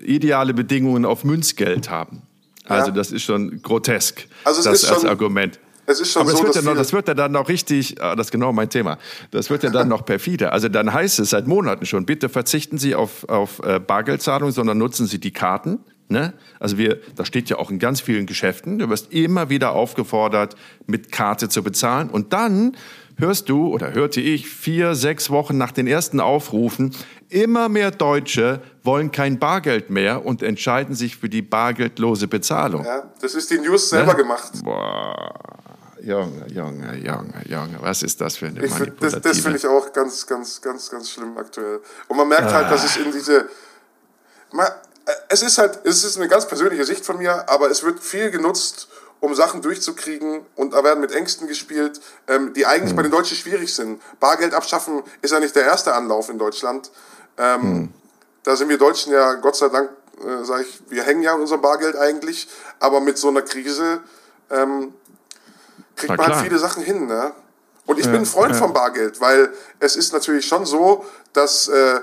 ideale Bedingungen auf Münzgeld haben. Also das ist schon grotesk, also das als schon, Argument. Es ist schon Aber das, so, wird ja noch, das wird ja dann noch richtig, ah, das ist genau mein Thema, das wird ja dann noch perfide. Also dann heißt es seit Monaten schon, bitte verzichten Sie auf, auf äh, Bargeldzahlungen, sondern nutzen Sie die Karten. Ne? Also wir, das steht ja auch in ganz vielen Geschäften. Du wirst immer wieder aufgefordert, mit Karte zu bezahlen. Und dann hörst du oder hörte ich vier, sechs Wochen nach den ersten Aufrufen, immer mehr Deutsche wollen kein Bargeld mehr und entscheiden sich für die bargeldlose Bezahlung. Ja, das ist die News selber ne? gemacht. Boah. Junge, Junge, Junge, Junge, was ist das für eine ich Das, das finde ich auch ganz, ganz, ganz, ganz schlimm aktuell. Und man merkt ah. halt, dass es in diese es ist halt, es ist eine ganz persönliche Sicht von mir, aber es wird viel genutzt, um Sachen durchzukriegen und da werden mit Ängsten gespielt, ähm, die eigentlich mhm. bei den Deutschen schwierig sind. Bargeld abschaffen ist ja nicht der erste Anlauf in Deutschland. Ähm, mhm. Da sind wir Deutschen ja, Gott sei Dank, äh, sage ich, wir hängen ja an unserem Bargeld eigentlich, aber mit so einer Krise ähm, kriegt man halt viele Sachen hin. Ne? Und ich ja, bin ein Freund ja. vom Bargeld, weil es ist natürlich schon so, dass äh,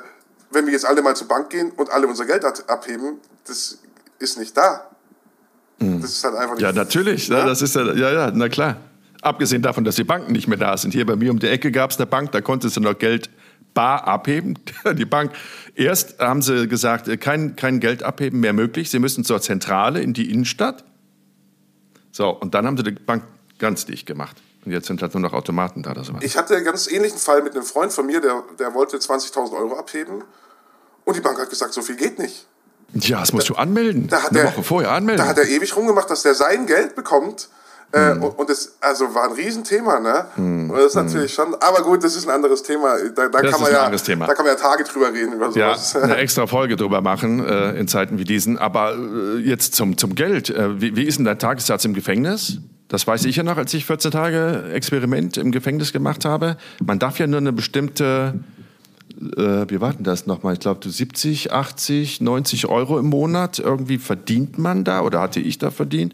wenn wir jetzt alle mal zur Bank gehen und alle unser Geld abheben, das ist nicht da. Mhm. Das ist halt einfach nicht. Ja, natürlich. Ja? Das ist ja, ja, ja, na klar. Abgesehen davon, dass die Banken nicht mehr da sind. Hier bei mir um die Ecke gab es eine Bank, da konntest du noch Geld bar abheben. [laughs] Die Bank, erst haben sie gesagt, äh, kein, kein Geld abheben mehr möglich. Sie müssen zur Zentrale in die Innenstadt. So, und dann haben sie die Bank ganz dicht gemacht. Und jetzt sind halt nur noch Automaten da oder sowas. Ich hatte einen ganz ähnlichen Fall mit einem Freund von mir, der, der wollte 20.000 Euro abheben. Und die Bank hat gesagt, so viel geht nicht. Ja, das musst da, du anmelden. Da Eine der, Woche vorher anmelden. Da hat er ewig rumgemacht, dass der sein Geld bekommt. Äh, hm. und, das also war ein Riesenthema, ne? Hm. Und das ist natürlich hm. schon, aber gut, das ist ein anderes Thema. Da, da kann man ja, Thema. da kann man ja Tage drüber reden über sowas. Ja, eine [laughs] extra Folge drüber machen äh, in Zeiten wie diesen. Aber äh, jetzt zum, zum Geld. Äh, wie, wie ist denn der Tagessatz im Gefängnis? Das weiß ich ja noch, als ich 14 Tage Experiment im Gefängnis gemacht habe. Man darf ja nur eine bestimmte, äh, wie war denn das nochmal? Ich glaube, 70, 80, 90 Euro im Monat irgendwie verdient man da oder hatte ich da verdient.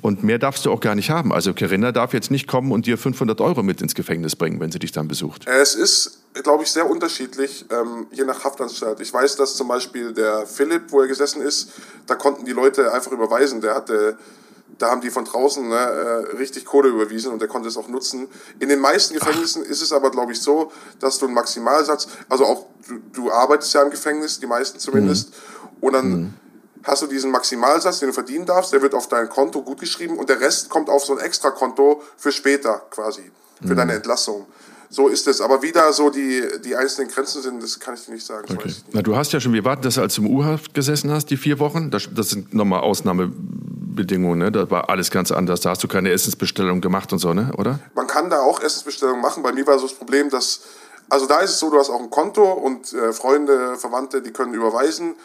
Und mehr darfst du auch gar nicht haben. Also Corinna darf jetzt nicht kommen und dir 500 Euro mit ins Gefängnis bringen, wenn sie dich dann besucht. Es ist glaube ich, sehr unterschiedlich, ähm, je nach Haftanstalt. Ich weiß, dass zum Beispiel der Philipp, wo er gesessen ist, da konnten die Leute einfach überweisen. Der hatte, da haben die von draußen ne, äh, richtig Kohle überwiesen und der konnte es auch nutzen. In den meisten Gefängnissen Ach. ist es aber, glaube ich, so, dass du einen Maximalsatz, also auch du, du arbeitest ja im Gefängnis, die meisten zumindest, mhm. und dann mhm. hast du diesen Maximalsatz, den du verdienen darfst, der wird auf dein Konto gutgeschrieben und der Rest kommt auf so ein Extrakonto für später quasi, für mhm. deine Entlassung so ist es. Aber wie da so die, die einzelnen Grenzen sind, das kann ich dir nicht sagen. Okay. Nicht. Na, du hast ja schon, wir warten, dass du als du im U-Haft gesessen hast, die vier Wochen. Das, das sind nochmal Ausnahmebedingungen, ne? Da war alles ganz anders. Da hast du keine Essensbestellung gemacht und so, ne? oder? Man kann da auch Essensbestellungen machen. Bei mir war so das Problem, dass, also da ist es so, du hast auch ein Konto und äh, Freunde, Verwandte, die können überweisen.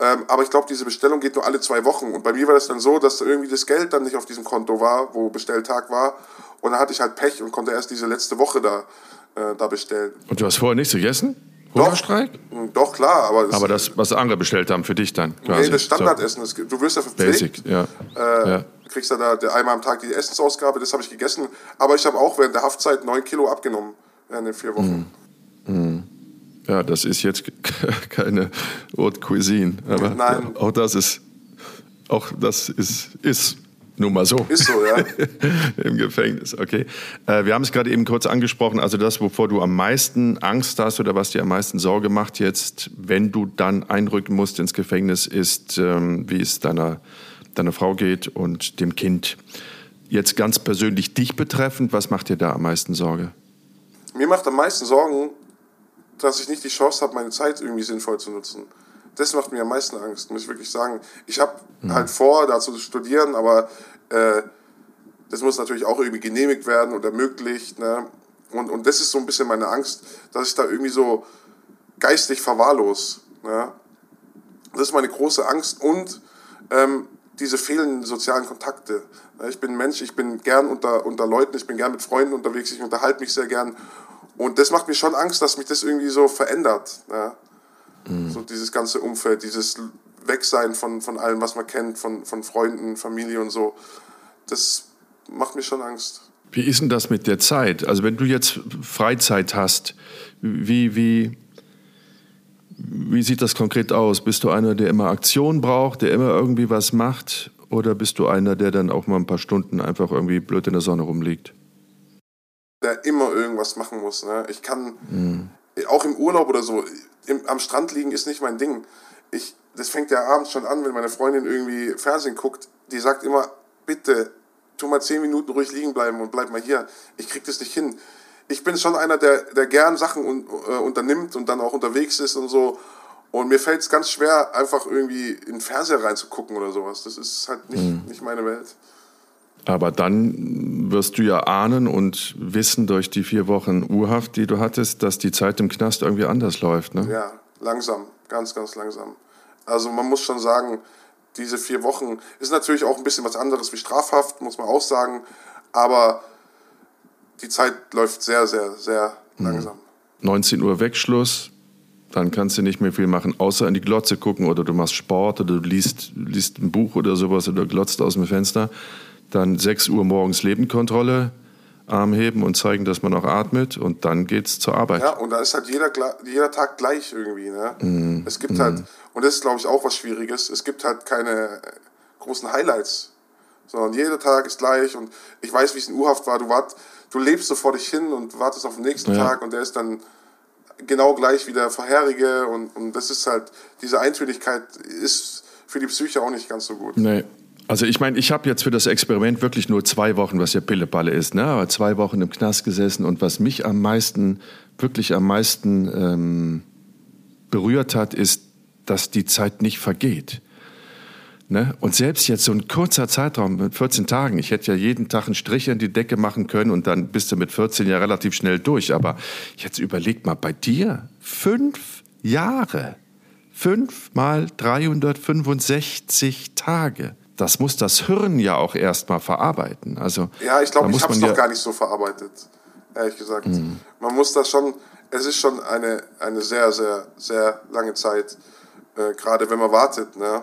Ähm, aber ich glaube, diese Bestellung geht nur alle zwei Wochen. Und bei mir war das dann so, dass irgendwie das Geld dann nicht auf diesem Konto war, wo Bestelltag war. Und dann hatte ich halt Pech und konnte erst diese letzte Woche da, äh, da bestellen. Und du hast vorher nichts gegessen? Hungerstreik? Doch, hm, doch, klar. Aber das, aber das, was andere bestellt haben für dich dann? Quasi. Nee, das Standardessen. So. Du wirst ja verpflegt. Basic, ja. Äh, ja. Kriegst ja da einmal am Tag die Essensausgabe, das habe ich gegessen. Aber ich habe auch während der Haftzeit neun Kilo abgenommen in den vier Wochen. Mhm. Mhm. Ja, das ist jetzt [laughs] keine Haute Cuisine. Aber Nein. auch das ist, auch das ist, ist nun mal so. Ist so, ja. [laughs] Im Gefängnis, okay. Äh, wir haben es gerade eben kurz angesprochen, also das, wovor du am meisten Angst hast oder was dir am meisten Sorge macht jetzt, wenn du dann einrücken musst ins Gefängnis, ist, ähm, wie es deiner, deiner Frau geht und dem Kind. Jetzt ganz persönlich dich betreffend, was macht dir da am meisten Sorge? Mir macht am meisten Sorgen, dass ich nicht die Chance habe, meine Zeit irgendwie sinnvoll zu nutzen. Das macht mir am meisten Angst, muss ich wirklich sagen. Ich habe mhm. halt vor, da zu studieren, aber äh, das muss natürlich auch irgendwie genehmigt werden oder ermöglicht. Ne? Und, und das ist so ein bisschen meine Angst, dass ich da irgendwie so geistig verwahrlos. Ne? Das ist meine große Angst und ähm, diese fehlenden sozialen Kontakte. Ich bin Mensch, ich bin gern unter, unter Leuten, ich bin gern mit Freunden unterwegs, ich unterhalte mich sehr gern. Und das macht mir schon Angst, dass mich das irgendwie so verändert. Ne? Mhm. So dieses ganze Umfeld, dieses Wegsein von, von allem, was man kennt, von, von Freunden, Familie und so. Das macht mir schon Angst. Wie ist denn das mit der Zeit? Also wenn du jetzt Freizeit hast, wie, wie, wie sieht das konkret aus? Bist du einer, der immer Aktion braucht, der immer irgendwie was macht? Oder bist du einer, der dann auch mal ein paar Stunden einfach irgendwie blöd in der Sonne rumliegt? Der immer irgendwas machen muss. Ne? Ich kann, mhm. auch im Urlaub oder so, im, am Strand liegen ist nicht mein Ding. Ich, das fängt ja abends schon an, wenn meine Freundin irgendwie Fernsehen guckt. Die sagt immer, bitte, tu mal zehn Minuten ruhig liegen bleiben und bleib mal hier. Ich krieg das nicht hin. Ich bin schon einer, der, der gern Sachen un, äh, unternimmt und dann auch unterwegs ist und so. Und mir fällt es ganz schwer, einfach irgendwie in den Fernseher reinzugucken oder sowas. Das ist halt nicht, mhm. nicht meine Welt. Aber dann wirst du ja ahnen und wissen durch die vier Wochen Urhaft, die du hattest, dass die Zeit im Knast irgendwie anders läuft. Ne? Ja, langsam, ganz, ganz langsam. Also man muss schon sagen, diese vier Wochen ist natürlich auch ein bisschen was anderes wie Strafhaft, muss man auch sagen. Aber die Zeit läuft sehr, sehr, sehr mhm. langsam. 19 Uhr Wegschluss, dann kannst du nicht mehr viel machen, außer in die Glotze gucken oder du machst Sport oder du liest, liest ein Buch oder sowas oder glotzt aus dem Fenster. Dann 6 Uhr morgens Lebenkontrolle, Arm heben und zeigen, dass man auch atmet und dann geht's zur Arbeit. Ja, und da ist halt jeder, jeder Tag gleich irgendwie. Ne? Mm. Es gibt mm. halt, und das ist glaube ich auch was Schwieriges, es gibt halt keine großen Highlights, sondern jeder Tag ist gleich und ich weiß, wie es in U-Haft war. Du, wart, du lebst so vor dich hin und wartest auf den nächsten ja. Tag und der ist dann genau gleich wie der vorherige und, und das ist halt, diese Eintönigkeit ist für die Psyche auch nicht ganz so gut. Nee, also ich meine, ich habe jetzt für das Experiment wirklich nur zwei Wochen, was ja Pillepalle ist, ne? aber zwei Wochen im Knast gesessen und was mich am meisten, wirklich am meisten ähm, berührt hat, ist, dass die Zeit nicht vergeht. Ne? Und selbst jetzt so ein kurzer Zeitraum mit 14 Tagen, ich hätte ja jeden Tag einen Strich in die Decke machen können und dann bist du mit 14 ja relativ schnell durch. Aber jetzt überleg mal, bei dir fünf Jahre, fünf mal 365 Tage das muss das Hirn ja auch erstmal verarbeiten. Also, ja, ich glaube, ich habe es noch gar nicht so verarbeitet, ehrlich gesagt. Mhm. Man muss das schon, es ist schon eine, eine sehr, sehr, sehr lange Zeit, äh, gerade wenn man wartet. Ne?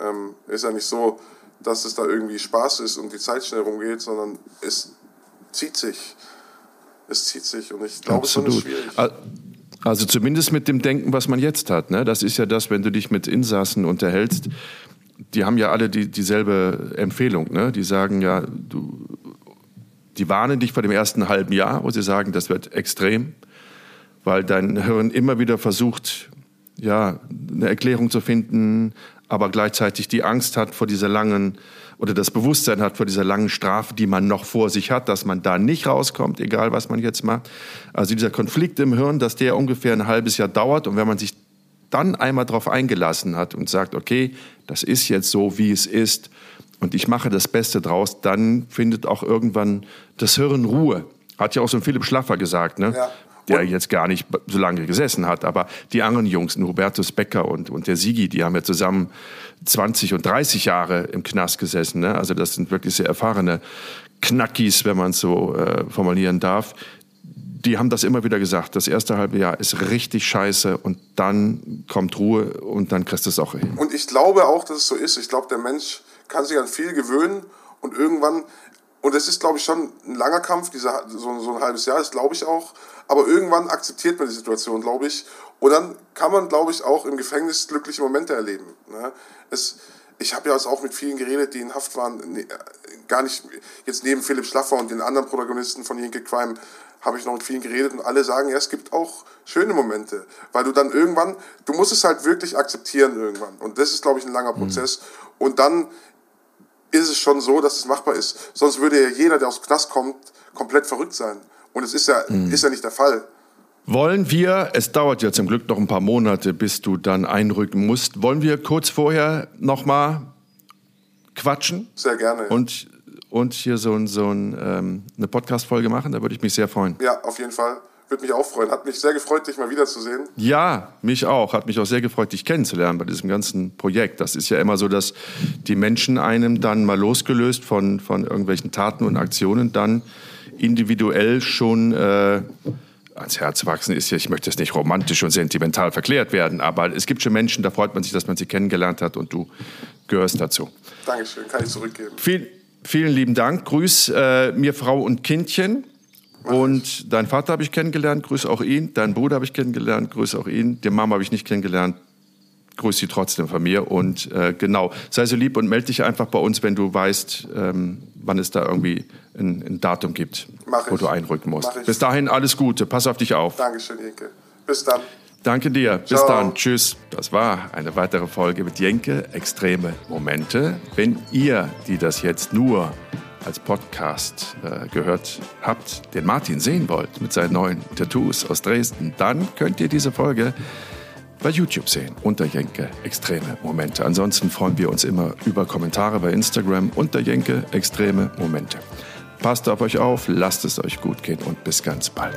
Ähm, ist ja nicht so, dass es da irgendwie Spaß ist und die Zeit schnell rumgeht, sondern es zieht sich. es zieht sich und ich glaube, es ist schwierig. Also zumindest mit dem Denken, was man jetzt hat. Ne? Das ist ja das, wenn du dich mit Insassen unterhältst, die haben ja alle die, dieselbe Empfehlung. Ne? Die sagen ja, du, die warnen dich vor dem ersten halben Jahr, wo sie sagen, das wird extrem, weil dein Hirn immer wieder versucht, ja, eine Erklärung zu finden, aber gleichzeitig die Angst hat vor dieser langen oder das Bewusstsein hat vor dieser langen Strafe, die man noch vor sich hat, dass man da nicht rauskommt, egal was man jetzt macht. Also dieser Konflikt im Hirn, dass der ungefähr ein halbes Jahr dauert und wenn man sich dann einmal darauf eingelassen hat und sagt, okay, das ist jetzt so, wie es ist und ich mache das Beste draus, dann findet auch irgendwann das Hirn Ruhe. Hat ja auch so ein Philipp Schlaffer gesagt, ne? Ja. der jetzt gar nicht so lange gesessen hat. Aber die anderen Jungs, Hubertus Becker und, und der Sigi, die haben ja zusammen 20 und 30 Jahre im Knast gesessen. Ne? Also das sind wirklich sehr erfahrene Knackis, wenn man es so äh, formulieren darf die haben das immer wieder gesagt. Das erste halbe Jahr ist richtig scheiße und dann kommt Ruhe und dann kriegst du es auch hin. Und ich glaube auch, dass es so ist. Ich glaube, der Mensch kann sich an viel gewöhnen und irgendwann, und es ist, glaube ich, schon ein langer Kampf, dieser, so, so ein halbes Jahr, das glaube ich auch, aber irgendwann akzeptiert man die Situation, glaube ich. Und dann kann man, glaube ich, auch im Gefängnis glückliche Momente erleben. Ne? Es, ich habe ja auch mit vielen geredet, die in Haft waren, ne, gar nicht jetzt neben Philipp Schlaffer und den anderen Protagonisten von Jinke Crime, habe ich noch mit vielen geredet und alle sagen, ja, es gibt auch schöne Momente, weil du dann irgendwann, du musst es halt wirklich akzeptieren irgendwann und das ist, glaube ich, ein langer mhm. Prozess mhm. und dann ist es schon so, dass es machbar ist. Sonst würde ja jeder, der aus dem Knast kommt, komplett verrückt sein und es ist ja, mhm. ist ja nicht der Fall. Wollen wir, es dauert ja zum Glück noch ein paar Monate, bis du dann einrücken musst, wollen wir kurz vorher nochmal quatschen? Sehr gerne. Und und hier so, so ein, ähm, eine Podcast-Folge machen. Da würde ich mich sehr freuen. Ja, auf jeden Fall. Würde mich auch freuen. Hat mich sehr gefreut, dich mal wiederzusehen. Ja, mich auch. Hat mich auch sehr gefreut, dich kennenzulernen bei diesem ganzen Projekt. Das ist ja immer so, dass die Menschen einem dann mal losgelöst von, von irgendwelchen Taten und Aktionen dann individuell schon äh, ans Herz wachsen ist ja, ich möchte jetzt nicht romantisch und sentimental verklärt werden, aber es gibt schon Menschen, da freut man sich, dass man sie kennengelernt hat und du gehörst dazu. Dankeschön, kann ich zurückgeben. Viel, Vielen lieben Dank. Grüß äh, mir Frau und Kindchen. Und deinen Vater habe ich kennengelernt, grüß auch ihn. Deinen Bruder habe ich kennengelernt, grüß auch ihn. Die Mama habe ich nicht kennengelernt, grüß sie trotzdem von mir. Und äh, genau, sei so lieb und melde dich einfach bei uns, wenn du weißt, ähm, wann es da irgendwie ein, ein Datum gibt, wo du einrücken musst. Bis dahin alles Gute, pass auf dich auf. Dankeschön, Inke. Bis dann. Danke dir. Bis Ciao. dann. Tschüss. Das war eine weitere Folge mit Jenke Extreme Momente. Wenn ihr, die das jetzt nur als Podcast äh, gehört habt, den Martin sehen wollt mit seinen neuen Tattoos aus Dresden, dann könnt ihr diese Folge bei YouTube sehen unter Jenke Extreme Momente. Ansonsten freuen wir uns immer über Kommentare bei Instagram unter Jenke Extreme Momente. Passt auf euch auf, lasst es euch gut gehen und bis ganz bald.